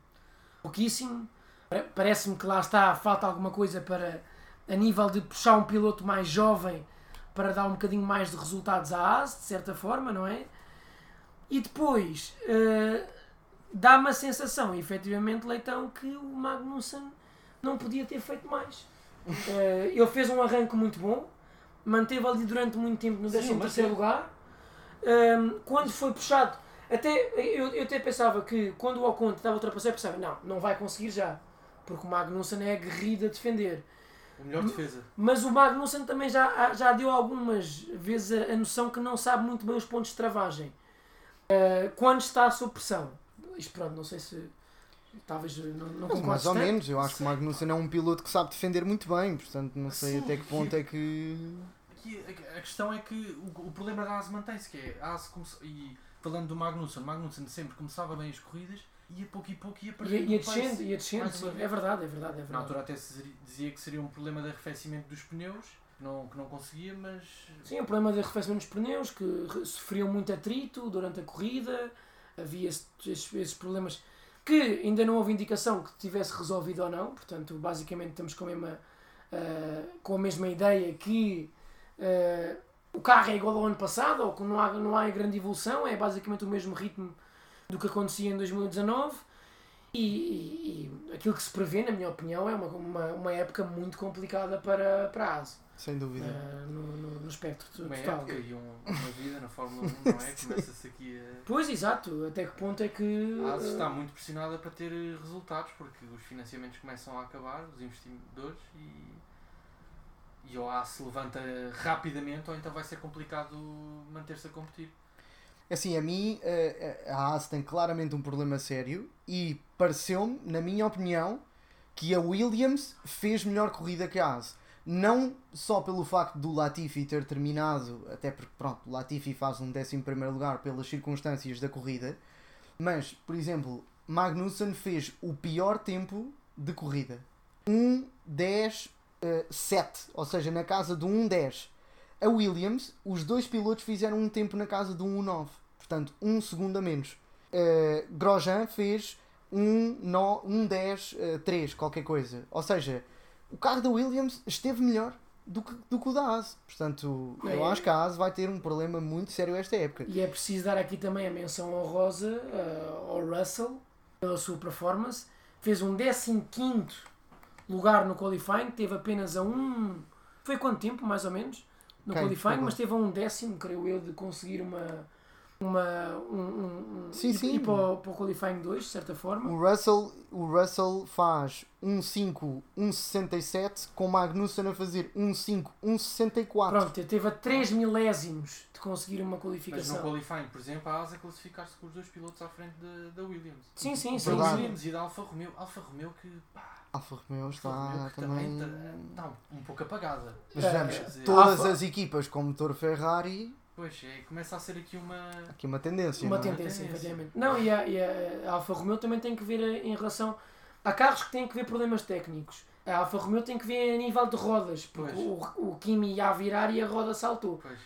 pouquíssimo. Pa- Parece-me que lá está, falta alguma coisa para a nível de puxar um piloto mais jovem para dar um bocadinho mais de resultados à AS, de certa forma, não é? E depois eh, dá-me a sensação, efetivamente, Leitão, que o Magnussen não podia ter feito mais. Eh, ele fez um arranque muito bom, manteve ali durante muito tempo no Sim, 13 mas terceiro é- lugar. Ehm, quando foi puxado, até, eu, eu até pensava que quando o Ocon estava a ultrapassar, eu pensava, não, não vai conseguir já, porque o Magnussen é aguerrido a defender. A melhor defesa. Mas o Magnussen também já, já deu algumas vezes a, a noção que não sabe muito bem os pontos de travagem. Eh, quando está sob pressão. Isto pronto, não sei se. Talvez não, não Mas mais ou tanto. menos, eu acho que o Magnussen é um piloto que sabe defender muito bem, portanto não sei Sim, até que ponto é que. Aqui, a, questão é que o, o problema da AS mantém-se, que é a AS come- e falando do Magnussen, o Magnussen sempre começava bem as corridas ia pouco e pouco ia perdendo Ia, descendo, ia descendo. É verdade, é verdade, é verdade. Na altura até se dizia que seria um problema de arrefecimento dos pneus, que não, que não conseguia, mas Sim, o problema de arrefecimento dos pneus, que sofriam muito atrito durante a corrida, havia esse- esses, esses problemas que ainda não houve indicação que tivesse resolvido ou não, portanto, basicamente estamos com a mesma, ah, com a mesma ideia que ah, o carro é igual ao ano passado, ou que não há, não há grande evolução, é basicamente o mesmo ritmo do que acontecia em 2019. E, e- e aquilo que se prevê, na minha opinião, é uma, uma, uma época muito complicada para, para a ASE, Sem dúvida. ah, no, no, no espectro uma total. época e um- uma vida na Fórmula 1, não é? Começa-se aqui a. Pois, exato. Até que ponto é que. A AS eh, está muito pressionada para ter eh, resultados porque os financiamentos começam a acabar, os investidores, e, e ou a AS se levanta rapidamente ou então vai ser complicado manter-se a competir. Assim, a mim, a Haas tem claramente um problema sério e pareceu-me, na minha opinião, que a Williams fez melhor corrida que a Haas. Não só pelo facto do Latifi ter terminado, até porque, pronto, o Latifi faz um 11 primeiro lugar pelas circunstâncias da corrida, mas, por exemplo, Magnussen fez o pior tempo de corrida. 1-10-7, ou seja, na casa do 1-10. A Williams, os dois pilotos fizeram um tempo na casa de 1-9, portanto, um segundo a menos. Uh, Grosjean fez um, no, um 10, uh, 3, qualquer coisa. Ou seja, o carro da Williams esteve melhor do que, do que o da Haas. Portanto, eu É. acho que a Haas vai ter um problema muito sério esta época. E é preciso dar aqui também a menção honrosa eh, ao Russell pela sua performance. Fez um 15 lugar no qualifying, teve apenas a um. Foi quanto tempo, mais ou menos? No Quem? qualifying, mas teve a um décimo, creio eu, de conseguir uma. Uma um, um, um- Sim, sim. ir para, o, para o qualifying 2, de certa forma. O Russell, o Russell faz 1.5, 1.67, com Magnussen a fazer 1.5, 1.64. Pronto, teve a 3 milésimos de conseguir uma Mas no qualificação. qualifying, por exemplo, a AS a classificar-se com os dois pilotos à frente da, da Williams. Sim, sim, sim. Da. Williams e da Alfa Romeo. Alfa Romeo que, pá, Alfa Romeo Alfa está Romeo também. também está um, um pouco apagada. Mas É, quer dizer, todas Alfa- as equipas com motor Ferrari, Pois é, começa a ser aqui uma. aqui uma tendência. Uma não é? tendência, efetivamente. Não, e a, e a Alfa Romeo também tem que ver eh, em relação. Há carros que têm que ver problemas técnicos. A Alfa Romeo tem que ver a nível de rodas, porque o, o Kimi ia a virar e a roda saltou. Pois.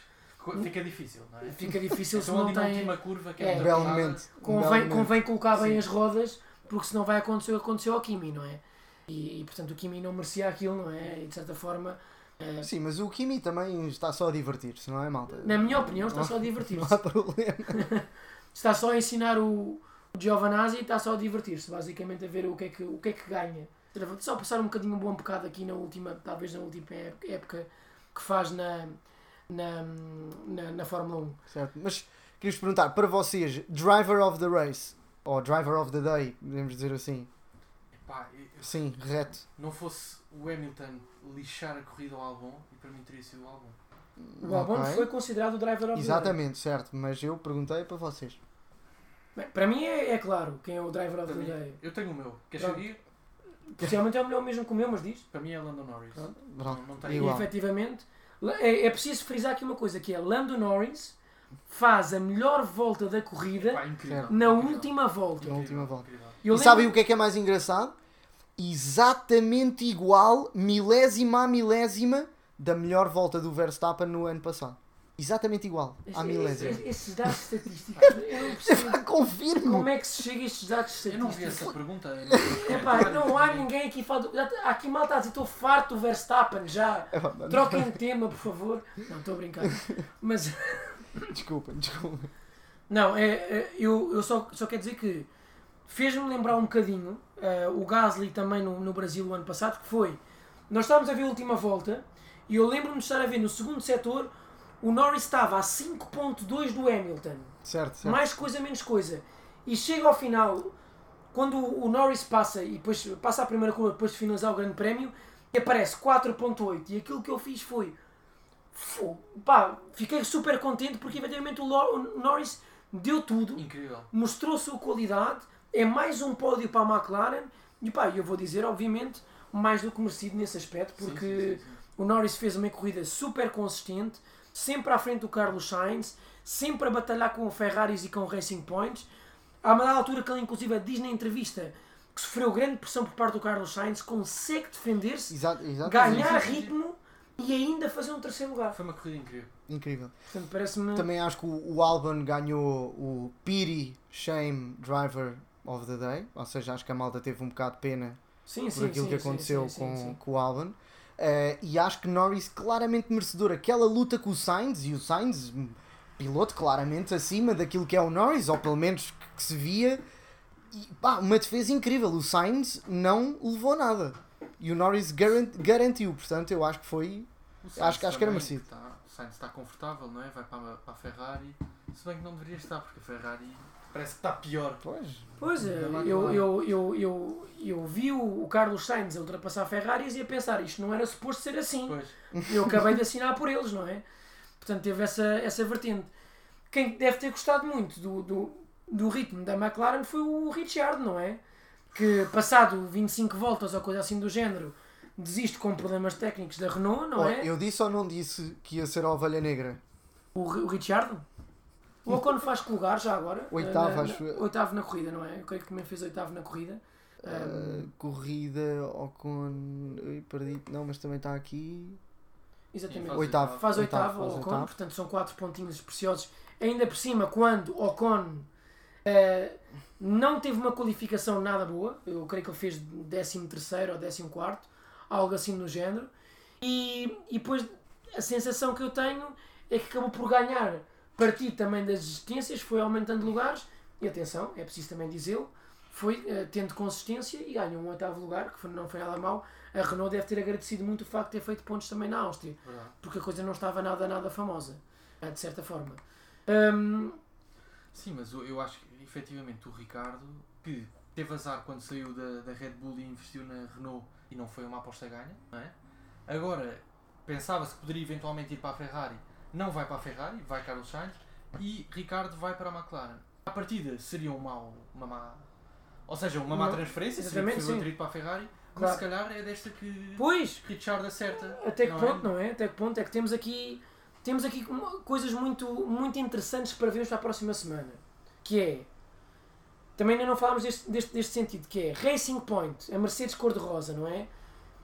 Fica difícil, não é? Fica difícil se Então não ali na tem. última curva que É. é, belo momento. Convém, belo momento. convém colocar bem Sim. as rodas, porque senão vai acontecer o que aconteceu ao Kimi, não é? E, e, portanto o Kimi não merecia aquilo, não é? E de certa forma, eh, Sim, mas o Kimi também está só a divertir-se, não é, malta? na minha opinião, está Não- só a Não divertir-se. há problema. Está só a ensinar o, o Giovanazzi e está só a divertir-se, basicamente a ver o que é que, o que, é que ganha. Só passar um bocadinho um bom bocado aqui na última, talvez na última ép- época que faz na, na, na, na Fórmula 1. Certo. Mas queria-vos perguntar, para vocês, driver of the race, ou driver of the day, podemos dizer assim, Pá, eu- eu- sim, reto. não fosse o Hamilton lixar a corrida ao Albon, e para mim teria sido o Albon. O Albon Ok. foi considerado o driver of the day. Exatamente, certo, mas eu perguntei para vocês. Bem, para mim é, é claro quem é o driver of Para the mim, day. eu tenho o meu. Queres saber? Possivelmente é o melhor mesmo que o meu, mas diz. Para mim é Lando Norris. Pronto. Pronto, Não, não tem E Igual. efetivamente, é, é preciso frisar aqui uma coisa, que é Lando Norris faz a melhor volta da corrida Pá, incrível. Na incrível. última volta. Na última volta. E lembro- sabem o que é que é mais engraçado? Exatamente igual, milésima a milésima, da melhor volta do Verstappen no ano passado. Exatamente igual à milésima. Estes, estes dados estatísticos, eu não percebo Confirmo! como é que se chega a estes dados Eu não vi estatísticos. essa pergunta. Epá, não há ninguém aqui que fala. do- Há aqui mal está a dizer, estou farto do Verstappen já. É, Troquem de tema, por favor. Não, estou a brincar. Mas, Desculpa, desculpa. não, é, é, eu, eu só, só quero dizer que fez-me lembrar um bocadinho eh, o Gasly também no, no Brasil o ano passado, que foi. Nós estávamos a ver a última volta e eu lembro-me de estar a ver no segundo setor o Norris estava a 5.2 do Hamilton. Certo, certo. mais coisa, menos coisa. E chega ao final, quando o Norris passa e depois passa a primeira curva depois de finalizar o Grande Prémio, e aparece 4.8. E aquilo que eu fiz foi. Pá, fiquei super contente porque efetivamente o, Norris deu tudo, Incrível. mostrou sua qualidade, é mais um pódio para a McLaren. E pá, eu vou dizer, obviamente, mais do que merecido nesse aspecto, porque sim, sim, sim. o Norris fez uma corrida super consistente, sempre à frente do Carlos Sainz, sempre a batalhar com o Ferraris e com o Racing Points. Há uma altura que ele, inclusive, diz na entrevista que sofreu grande pressão por parte do Carlos Sainz, consegue defender-se, ganhar sim, sim, sim. ritmo e ainda fazer um terceiro lugar. Foi uma corrida incrível. Incrível. Portanto, parece-me. Também acho que o, o Albon ganhou o Pity Shame Driver of the Day. Ou seja, acho que a malta teve um bocado de pena Sim, por sim, aquilo sim, que aconteceu sim, sim, com, sim. com o Albon. Eh, e acho que Norris claramente merecedor. Aquela luta com o Sainz, e o Sainz, piloto claramente acima daquilo que é o Norris, ou pelo menos que, que se via. E, pá, uma defesa incrível. O Sainz não levou nada. E o Norris garan- garantiu. Portanto, eu acho que foi. O Acho que- acho que era merecido. Está, o Sainz está confortável, não é? Vai para, a- para a Ferrari. Se bem que não deveria estar, porque a Ferrari parece que está pior. Pois. Pois é, McLaren. eu, eu, eu, eu, eu vi o Carlos Sainz a ultrapassar a Ferraris e a pensar, isto não era suposto ser assim. Pois. Eu acabei de assinar por eles, não é? Portanto, teve essa, essa vertente. Quem deve ter gostado muito do, do, do ritmo da McLaren foi o Ricciardo, não é? Que passado 25 voltas ou coisa assim do género, desiste com problemas técnicos da Renault, não Oh, é? Eu disse ou não disse que ia ser a ovelha negra? O, o Ricciardo? O Ocon faz que lugar já agora? Oitavo, Na- na- acho eu. Oitavo na corrida, não é? Eu creio que também fez oitavo na corrida. Uh, corrida ou com. Ui, perdi. Não, mas também está aqui. Exatamente. Oitavo. Faz oitavo, Oitavo, faz Ocon, oitavo. portanto são quatro pontinhos preciosos. Ainda por cima, quando Ocon eh, não teve uma qualificação nada boa, eu creio que ele fez 13 terceiro ou 14 quarto, algo assim no género, e, e depois a sensação que eu tenho é que acabou por ganhar. Partido também das existências, foi aumentando lugares, e atenção, é preciso também dizê-lo, foi eh, tendo consistência e ganhou um oitavo lugar, que foi- não foi nada mau. A Renault deve ter agradecido muito o facto de ter feito pontos também na Áustria porque a coisa não estava nada, nada famosa, eh, de certa forma. Hum, Sim, mas eu, acho que efetivamente o Ricardo, que teve azar quando saiu da, da Red Bull e investiu na Renault e não foi uma aposta ganha, não é? Agora pensava-se que poderia eventualmente ir para a Ferrari, não vai para a Ferrari, vai Carlos Sainz e Ricardo vai para a McLaren. A partida seria um mau, uma má, ou seja, uma má transferência, seria possível ter ido para a Ferrari, Claro. mas se calhar é desta que pois, Richard acerta. até que não ponto, é? não é? Até que ponto é que temos aqui, temos aqui coisas muito, muito interessantes para vermos para a próxima semana. Que é, também ainda não falámos deste, deste, deste sentido, que é Racing Point, a Mercedes cor-de-rosa, não é?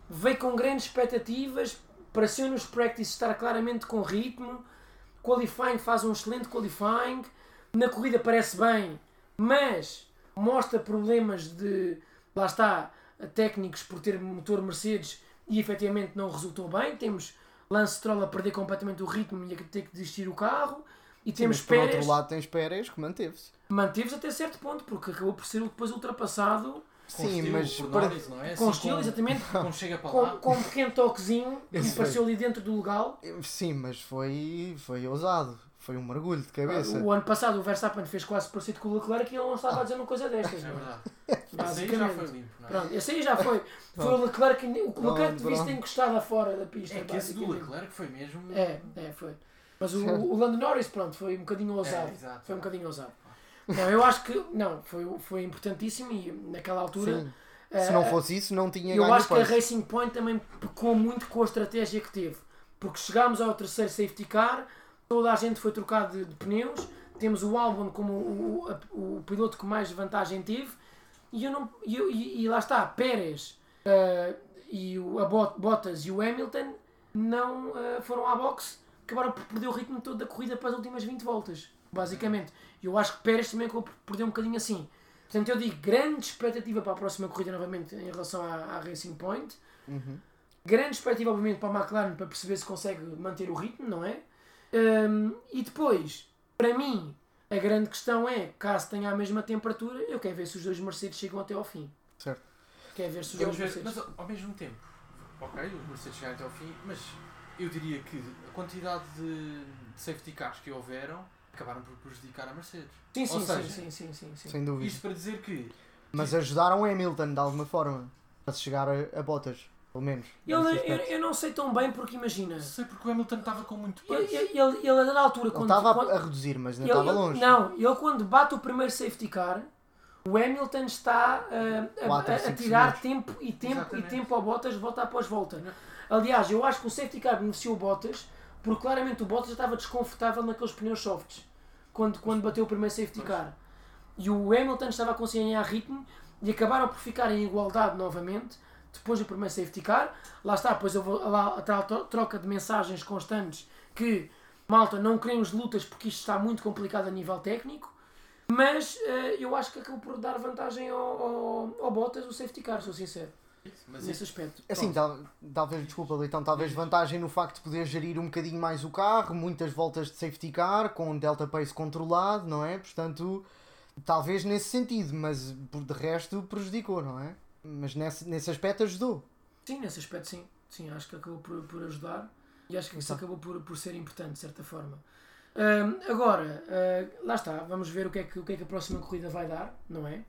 Veio com grandes expectativas, pareceu nos practice estar claramente com ritmo, qualifying faz um excelente qualifying, na corrida parece bem, mas mostra problemas de, lá está, técnicos por ter motor Mercedes e efetivamente não resultou bem. Temos Lance Stroll a perder completamente o ritmo e a ter que desistir o carro. E Sim, temos mas por Pérez, outro lado tens Pérez que manteve-se. manteve-se até certo ponto, porque acabou por ser depois ultrapassado Com Sim, estilo, mas por para- Norris, não é? com Assim, estilo, exatamente, com chega para com, lá. com um pequeno toquezinho que me Esse pareceu ali dentro do legal. Sim, mas foi, foi ousado. Foi um mergulho de cabeça. O ano passado o Verstappen fez quase parecido com o Leclerc e ele não estava a dizer uma coisa destas. É é? verdade. Esse aí já foi limpo, não é? Pronto, esse aí já foi. Foi o Leclerc, o Leclerc devia ter encostado fora da pista. É que esse do. Leclerc foi mesmo. É, é, foi. Mas o, o Lando Norris, pronto, foi um bocadinho ousado. É, exato. Foi um bocadinho ousado. Não, eu acho que, não, foi, foi importantíssimo e naquela altura. Sim. eh, Se não fosse isso, não tinha eu acho que a. Racing Point também pecou muito com a estratégia que teve. Porque chegámos ao terceiro safety car, toda a gente foi trocado de, de pneus, temos o Albon como o, o, o piloto que mais vantagem teve, e, eu não, e, eu- e- e lá está, Pérez eh, e o, a Bot- Bottas e o Hamilton não eh, foram à boxe, acabaram por perder o ritmo todo da corrida para as últimas 20 voltas, basicamente. Eu acho que Pérez também perder um bocadinho assim. Portanto, eu digo grande expectativa para a próxima corrida novamente em relação à, à Racing Point. Uhum. Grande expectativa, obviamente, para a McLaren para perceber se consegue manter o ritmo, não é? Um, e depois, para mim, a grande questão é, caso tenha a mesma temperatura, eu quero ver se os dois Mercedes chegam até ao fim. Certo. Quero ver se os dois ver, Mercedes... mas ao mesmo tempo, ok, os Mercedes chegaram até ao fim, mas eu diria que a quantidade de, de safety cars que houveram acabaram por prejudicar a Mercedes. Sim, sim, seja, sim, sim, sim, sim. Sem dúvida. Isto para dizer que Mas ajudaram o Hamilton de alguma forma a chegar a, a botas, pelo menos. Eu, nesse eu, aspecto. eu não sei tão bem porque imagina, não sei porque o Hamilton estava com muito ele, peso. ele, ele, ele a dada altura Ele quando, estava quando- a, reduzir, mas ainda ele- estava ele- longe. Não, ele quando bate o primeiro safety car, o Hamilton está uh, a- Quatro, a, a tirar segundos. tempo e tempo Exatamente. e tempo ao Bottas volta após volta. Aliás, eu acho que o safety car beneficiou o Bottas porque claramente o Bottas já estava desconfortável naqueles pneus softs quando, quando bateu o primeiro safety car. E o Hamilton estava a conseguir ganhar ritmo e acabaram por ficar em igualdade novamente depois do primeiro safety car. Lá está, depois eu vou lá a tal troca de mensagens constantes que malta não queremos lutas porque isto está muito complicado a nível técnico. Mas eh, eu acho que acabou por dar vantagem ao, ao, ao Bottas o safety car, sou sincero, Mas nesse isso, aspecto. Assim, tal- talvez, desculpa, Leitão, talvez vantagem no facto de poder gerir um bocadinho mais o carro, muitas voltas de safety car, com delta pace controlado, não é? Portanto, talvez nesse sentido, mas por de resto prejudicou, não é? Mas nesse, nesse aspecto ajudou. Sim, nesse aspecto sim. Sim, acho que acabou por, por ajudar e acho que isso acabou por, por ser importante, de certa forma. Ahm, agora, ah, lá está, vamos ver o que, é que, o que é que a próxima corrida vai dar, não é?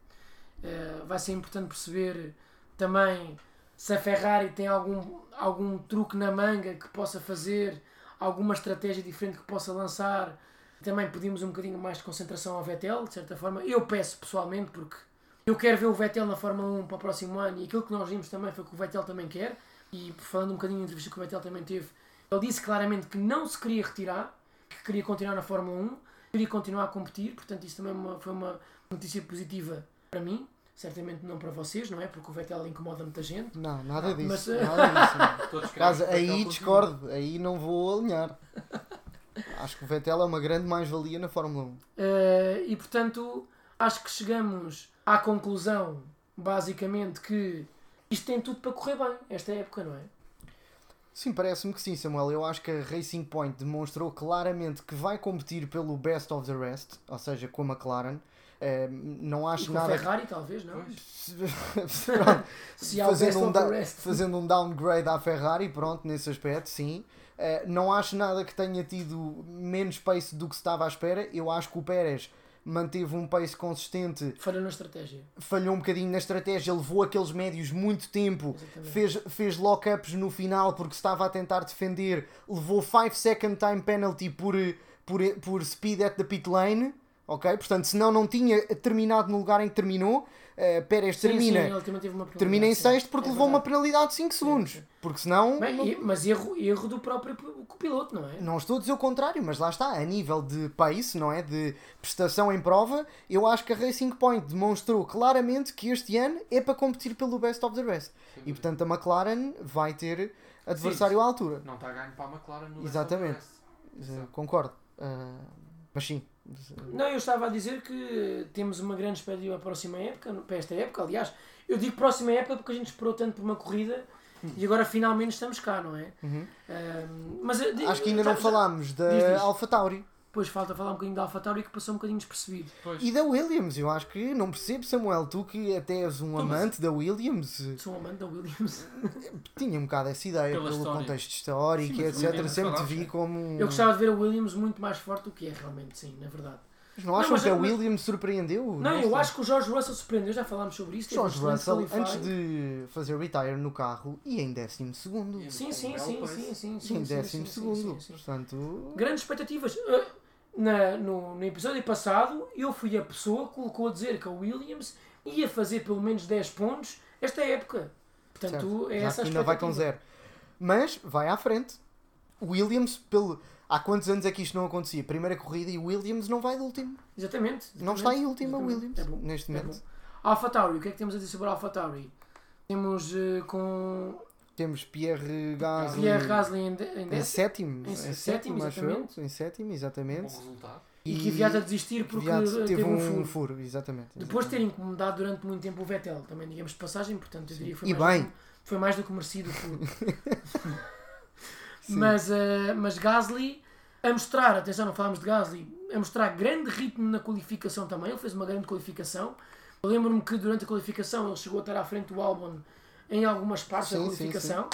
Ah, vai ser importante perceber também se a Ferrari tem algum, algum truque na manga que possa fazer, alguma estratégia diferente que possa lançar. Também pedimos um bocadinho mais de concentração ao Vettel, de certa forma. Eu peço pessoalmente, porque eu quero ver o Vettel na Fórmula 1 para o próximo ano e aquilo que nós vimos também foi que o Vettel também quer. E falando um bocadinho da entrevista que o Vettel também teve, ele disse claramente que não se queria retirar, que queria continuar na Fórmula 1, queria continuar a competir. Portanto, isso também é foi uma notícia positiva para mim, certamente não para vocês, não é? Porque o Vettel incomoda muita gente. Não, nada disso. mas, eh, Nada disso Caso, aí discordo, aí não vou alinhar. Acho que o Vettel é uma grande mais-valia na Fórmula 1. Eh, e portanto, acho que chegamos à conclusão, basicamente, que isto tem tudo para correr bem, esta época, não é? Sim, parece-me que sim, Samuel. Eu acho que a Racing Point demonstrou claramente que vai competir pelo best of the rest, ou seja, com a McLaren. Eh, não E acho com a nada. Ferrari, talvez, não? Pronto, fazendo, um of the da- rest. fazendo um downgrade à Ferrari, pronto, nesse aspecto, sim. Eh, não acho nada que tenha tido menos pace do que se estava à espera. Eu acho que o Pérez manteve um pace consistente, Falhou na estratégia. falhou um bocadinho na estratégia, levou aqueles médios muito tempo, Exatamente. fez, fez lock-ups no final porque estava a tentar defender, levou 5 second time penalty por, por, por speed at the pit lane. Ok? Portanto, senão não tinha terminado no lugar em que terminou. Eh, Pérez Sim, termina sim, termina em sexto porque É levou uma penalidade de 5 segundos. sim. Porque senão. Bem, não, mas erro, erro do próprio copiloto, não é? não estou a dizer o contrário, mas lá está. A nível de pace, não é? De prestação em prova, eu acho que a Racing Point demonstrou claramente que este ano é para competir pelo best of the rest. E portanto a McLaren vai ter adversário à altura. Não está a ganho para a McLaren no Exatamente. Best of the Rest. Concordo. Ah, mas sim. Não, eu estava a dizer que temos uma grande expectativa para a próxima época, para esta época, aliás. Eu digo próxima época porque a gente esperou tanto por uma corrida e agora finalmente estamos cá, não é? Uhum. Mas eh, Acho que ainda já- não falámos da Diz, diz. Alpha Tauri. Pois falta falar um bocadinho da AlphaTauri que passou um bocadinho despercebido. Pois. E da Williams, eu acho que não percebo, Samuel, tu que até és um Então, amante da Williams, Sou um amante da Williams. tinha um bocado essa ideia Pela pelo história. contexto histórico, Sim, mas etc. Williams Sempre te vi é. como. Eu gostava de ver a Williams muito mais forte do que é realmente, sim, na verdade. Mas não acham mas- que a mas- Williams surpreendeu? Não, eu acho que o George Russell surpreendeu, já falámos sobre isso. teve um George excelente Russell, qualifying. antes de fazer retire no carro, ia em décimo segundo. E- Sim, sim, belo sim, sim, sim, sim. em sim, décimo sim, segundo. Portanto, Grandes expectativas. Uh, na- no, no episódio passado, eu fui a pessoa que colocou a dizer que a Williams ia fazer pelo menos 10 pontos esta época. Portanto, certo, é já essa ainda vai com zero. Mas vai à frente. Williams, pelo... há quantos anos é que isto não acontecia? Primeira corrida e Williams não vai de último. Exatamente. Não exatamente, está em última. Williams, É neste é momento. bom. Alpha Tauri, o que é que temos a dizer sobre Alpha Tauri? Temos eh, com Temos Pierre Gasly Pierre Gasly em, de- em em sétimo, Em em sétimo, sétimo, acho eu. exatamente. Em sétimo, exatamente. resultado. E que Kvyat a desistir porque teve, teve um um furo. furo, exatamente. Depois de ter exatamente. incomodado durante muito tempo o Vettel, também digamos de passagem, portanto eu diria que foi, E mais, bem. Do, que- foi mais do que merecido o furo. Mas, eh, mas Gasly a mostrar, atenção, não falámos de Gasly, a mostrar grande ritmo na qualificação também, ele fez uma grande qualificação. Lembro-me que durante a qualificação ele chegou a estar à frente do Albon em algumas partes da Sim, sim, qualificação.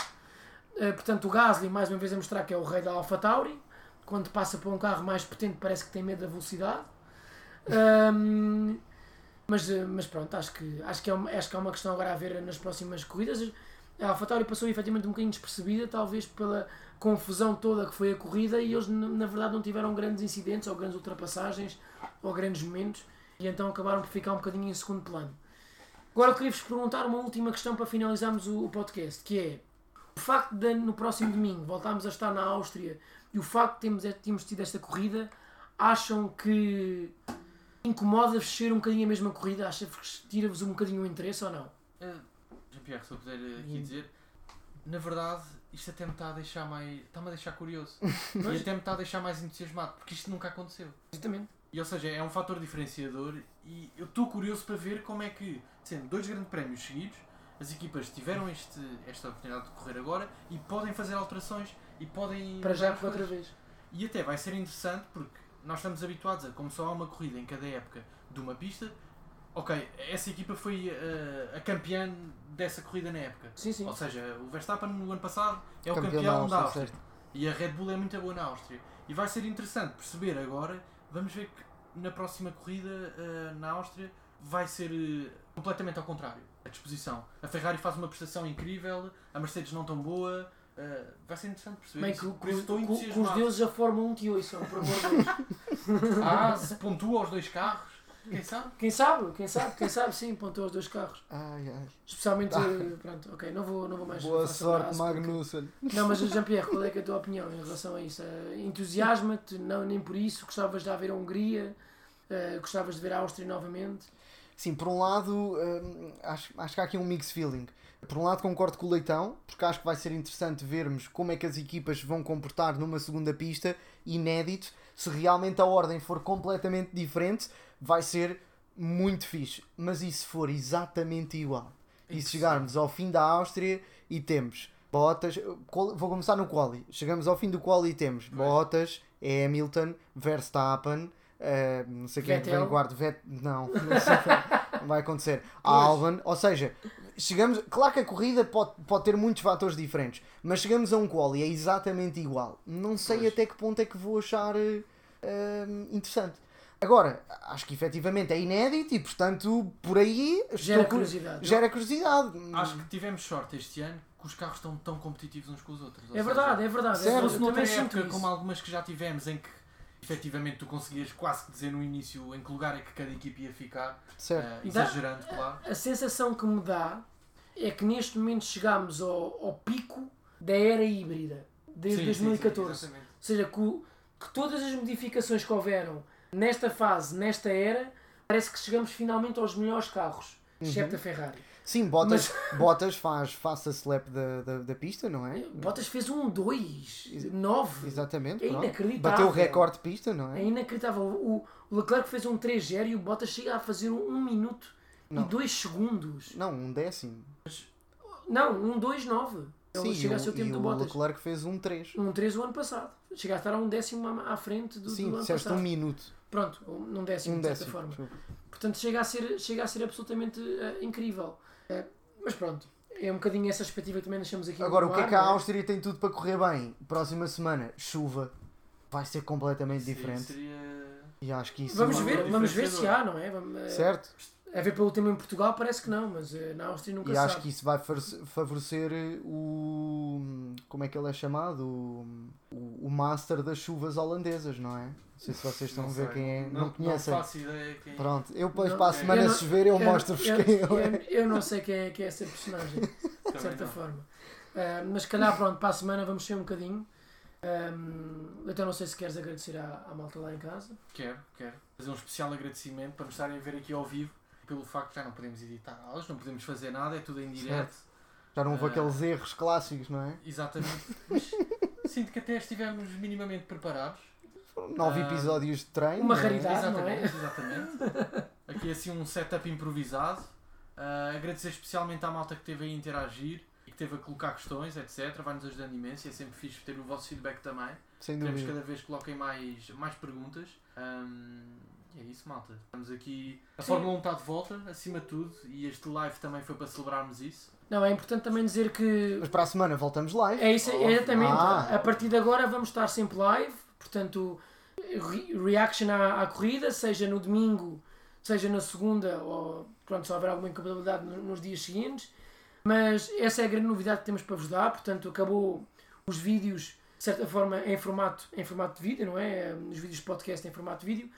Eh, portanto, o Gasly, mais uma vez, a mostrar que é o rei da AlphaTauri. Quando passa por um carro mais potente, parece que tem medo da velocidade. Ahm, mas, eh, mas pronto, acho que, acho, que é uma, acho que é uma questão agora a ver nas próximas corridas. A AlphaTauri passou efetivamente um bocadinho despercebida, talvez pela confusão toda que foi a corrida, e eles na verdade não tiveram grandes incidentes, ou grandes ultrapassagens, ou grandes momentos, e então acabaram por ficar um bocadinho em segundo plano. Agora eu queria-vos perguntar uma última questão para finalizarmos o, o podcast, que é o facto de no próximo domingo voltarmos a estar na Áustria e o facto de termos, termos tido esta corrida, acham que incomoda-vos ser um bocadinho a mesma corrida? Acham-vos que tira-vos um bocadinho o interesse ou não? Uh, Jean-Pierre, se eu puder uh, aqui dizer, na verdade, isto até me está a deixar mais. está-me a deixar curioso. e até me está a deixar mais entusiasmado, porque isto nunca aconteceu. exatamente. E ou seja, é um fator diferenciador e eu estou curioso para ver como é que, sendo dois grandes prémios seguidos, as equipas tiveram este, esta oportunidade de correr agora e podem fazer alterações e podem. Para já outra coisas. vez. E até vai ser interessante porque nós estamos habituados a, como só há uma corrida em cada época de uma pista, ok, essa equipa foi uh, a campeã dessa corrida na época. Sim, sim. Ou seja, o Verstappen no ano passado é o Campeão campeão, da da Áustria, Áustria. certo. E a Red Bull é muito boa na Áustria. E vai ser interessante perceber agora, vamos ver que na próxima corrida eh, na Áustria vai ser eh, completamente ao contrário. A disposição. A Ferrari faz uma prestação incrível, a Mercedes não tão boa. eh, vai ser interessante perceber Bem, isso. que, Por isso estou que- que os deuses da Fórmula 1 te ouçam, por amor de Deus. Ah, se pontua aos dois carros, quem sabe? Quem sabe, quem sabe, quem sabe, sim, pontou os dois carros. Ai, ai. Especialmente, eh, pronto, ok, não vou, não vou mais. Boa sorte, abraço, porque- Magnussen. Não, mas Jean-Pierre, qual é, que é a tua opinião em relação a isso? Entusiasma-te, não, nem por isso, gostavas de haver a Hungria, Eh, gostavas de ver a Áustria novamente. Sim, por um lado, hum, acho, acho que há aqui um mix feeling. Por um lado, concordo com o Leitão, porque acho que vai ser interessante vermos como é que as equipas vão comportar numa segunda pista, inédito. Se realmente a ordem for completamente diferente, vai ser muito fixe. Mas e se for exatamente igual? E se chegarmos ao fim da Áustria e temos Bottas, vou começar no quali. Chegamos ao fim do quali e temos Bottas, Hamilton, Verstappen, eh, não sei quem é que vem Vet... não, não, sei não vai acontecer. Albon, ou seja, chegamos, claro que a corrida pode, pode ter muitos fatores diferentes, mas chegamos a um quali é exatamente igual. Não sei Pois. até que ponto é que vou achar eh, interessante. Agora, acho que efetivamente é inédito e, portanto, por aí Gera estou cu- curiosidade. gera curiosidade. Acho que tivemos sorte este ano que os carros estão tão competitivos uns com os outros. Ou É seja, verdade, é verdade. É Se verdade. fosse Eu noutra época como algumas que já tivemos em que efetivamente tu conseguias quase que dizer no início em que lugar é que cada equipe ia ficar, Certo. eh, Dá- exagerando, claro. A sensação que me dá é que neste momento chegamos ao, ao pico da era híbrida, desde Sim, sim, sim, 2014. exatamente. Ou seja, que, que todas as modificações que houveram nesta fase, nesta era, parece que chegamos finalmente aos melhores carros, exceto a Ferrari. Sim, Bottas, Bottas faz face a slap da, da, da pista, não é? Bottas fez um 2, 9. Exatamente. É pronto. inacreditável. Bateu o recorde de pista, não É é? inacreditável. O, o Leclerc fez um 3-0 e o Bottas chega a fazer um 1 minuto Não. e 2 segundos. Não, um décimo. Não, um 2-9. Ele Sim, chega a ser o o, tempo do o Bottas. Leclerc fez um 3. Um 3 o ano passado. Chega a estar a um décimo à frente do, Sim, do ano passado. um minuto. Pronto, num décimo, Um de certa décimo. forma. desculpa. Portanto, chega a ser, chega a ser absolutamente eh, incrível. Eh, mas pronto, é um bocadinho essa perspectiva que também deixamos aqui Agora, no o que é que a não Áustria tem tudo para correr bem? Próxima semana, chuva. Vai ser completamente Sim, diferente. seria- E acho que isso Vamos Sim, ver, é vamos ver se há, não é? Vamos, eh, Certo? A ver pelo tempo em Portugal parece que não, mas eh, na Áustria nunca E se acho sabe. que isso vai fa- favorecer o. Como é que ele é chamado? O, o, o Master das chuvas holandesas, não é? Não sei se vocês estão Não a ver sei, quem é. Não, conhecem. Não faço ideia quem Pronto, eu depois Não, para a semana, eu não- se chover, eu, Eu- mostro-vos quem eu, é. eu não sei quem é, quem é essa personagem, de certa não. forma. Eh, mas se calhar, pronto, para a semana vamos ser um bocadinho. Um, então não sei se queres agradecer à, à malta lá em casa. Quero, quero. Fazer um especial agradecimento para nos estarem a ver aqui ao vivo pelo facto de já não podemos editar aulas, não podemos fazer nada, é tudo em direto. Já não houve Ah. aqueles erros clássicos, não é? Exatamente. Mas sinto que até estivemos minimamente preparados. Nove episódios de treino. uma não é? raridade. não é? exatamente, exatamente. Aqui assim um setup improvisado. Ah, agradecer especialmente à malta que esteve aí a interagir e que esteve a colocar questões, etc. Vai-nos ajudando imenso. É sempre fixe ter o vosso feedback também. Sem Queremos que dúvida. cada vez coloquem mais, mais perguntas. E é isso, malta. Estamos aqui. A Sim. Fórmula 1 está de volta, acima de tudo, e este live também foi para celebrarmos isso. Não, é importante também dizer que Mas para a semana voltamos live. É isso, é exatamente. Ah. A partir de agora vamos estar sempre live, portanto, re- reaction à, à corrida, seja no domingo, seja na segunda, ou pronto, se houver alguma incompatibilidade no- nos dias seguintes. Mas essa é a grande novidade que temos para vos dar, portanto, acabou os vídeos, de certa forma, em formato, em formato de vídeo, não é? Os vídeos de podcast em formato de vídeo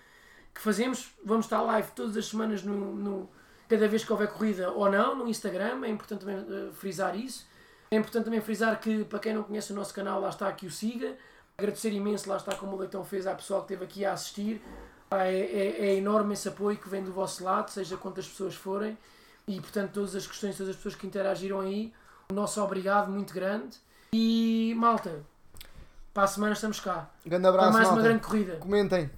que fazemos. Vamos estar live todas as semanas no, no- cada vez que houver corrida ou não, no Instagram, é importante também eh, frisar isso. É importante também frisar que, para quem não conhece o nosso canal, lá está que o siga. Agradecer imenso, lá está como o Leitão fez, à pessoal que esteve aqui a assistir. É, é- é enorme esse apoio que vem do vosso lado, seja quantas pessoas forem. E, portanto, todas as questões, todas as pessoas que interagiram aí, o nosso obrigado muito grande. E, malta, para a semana estamos cá. Grande Para abraço, mais uma malta. grande corrida. Comentem.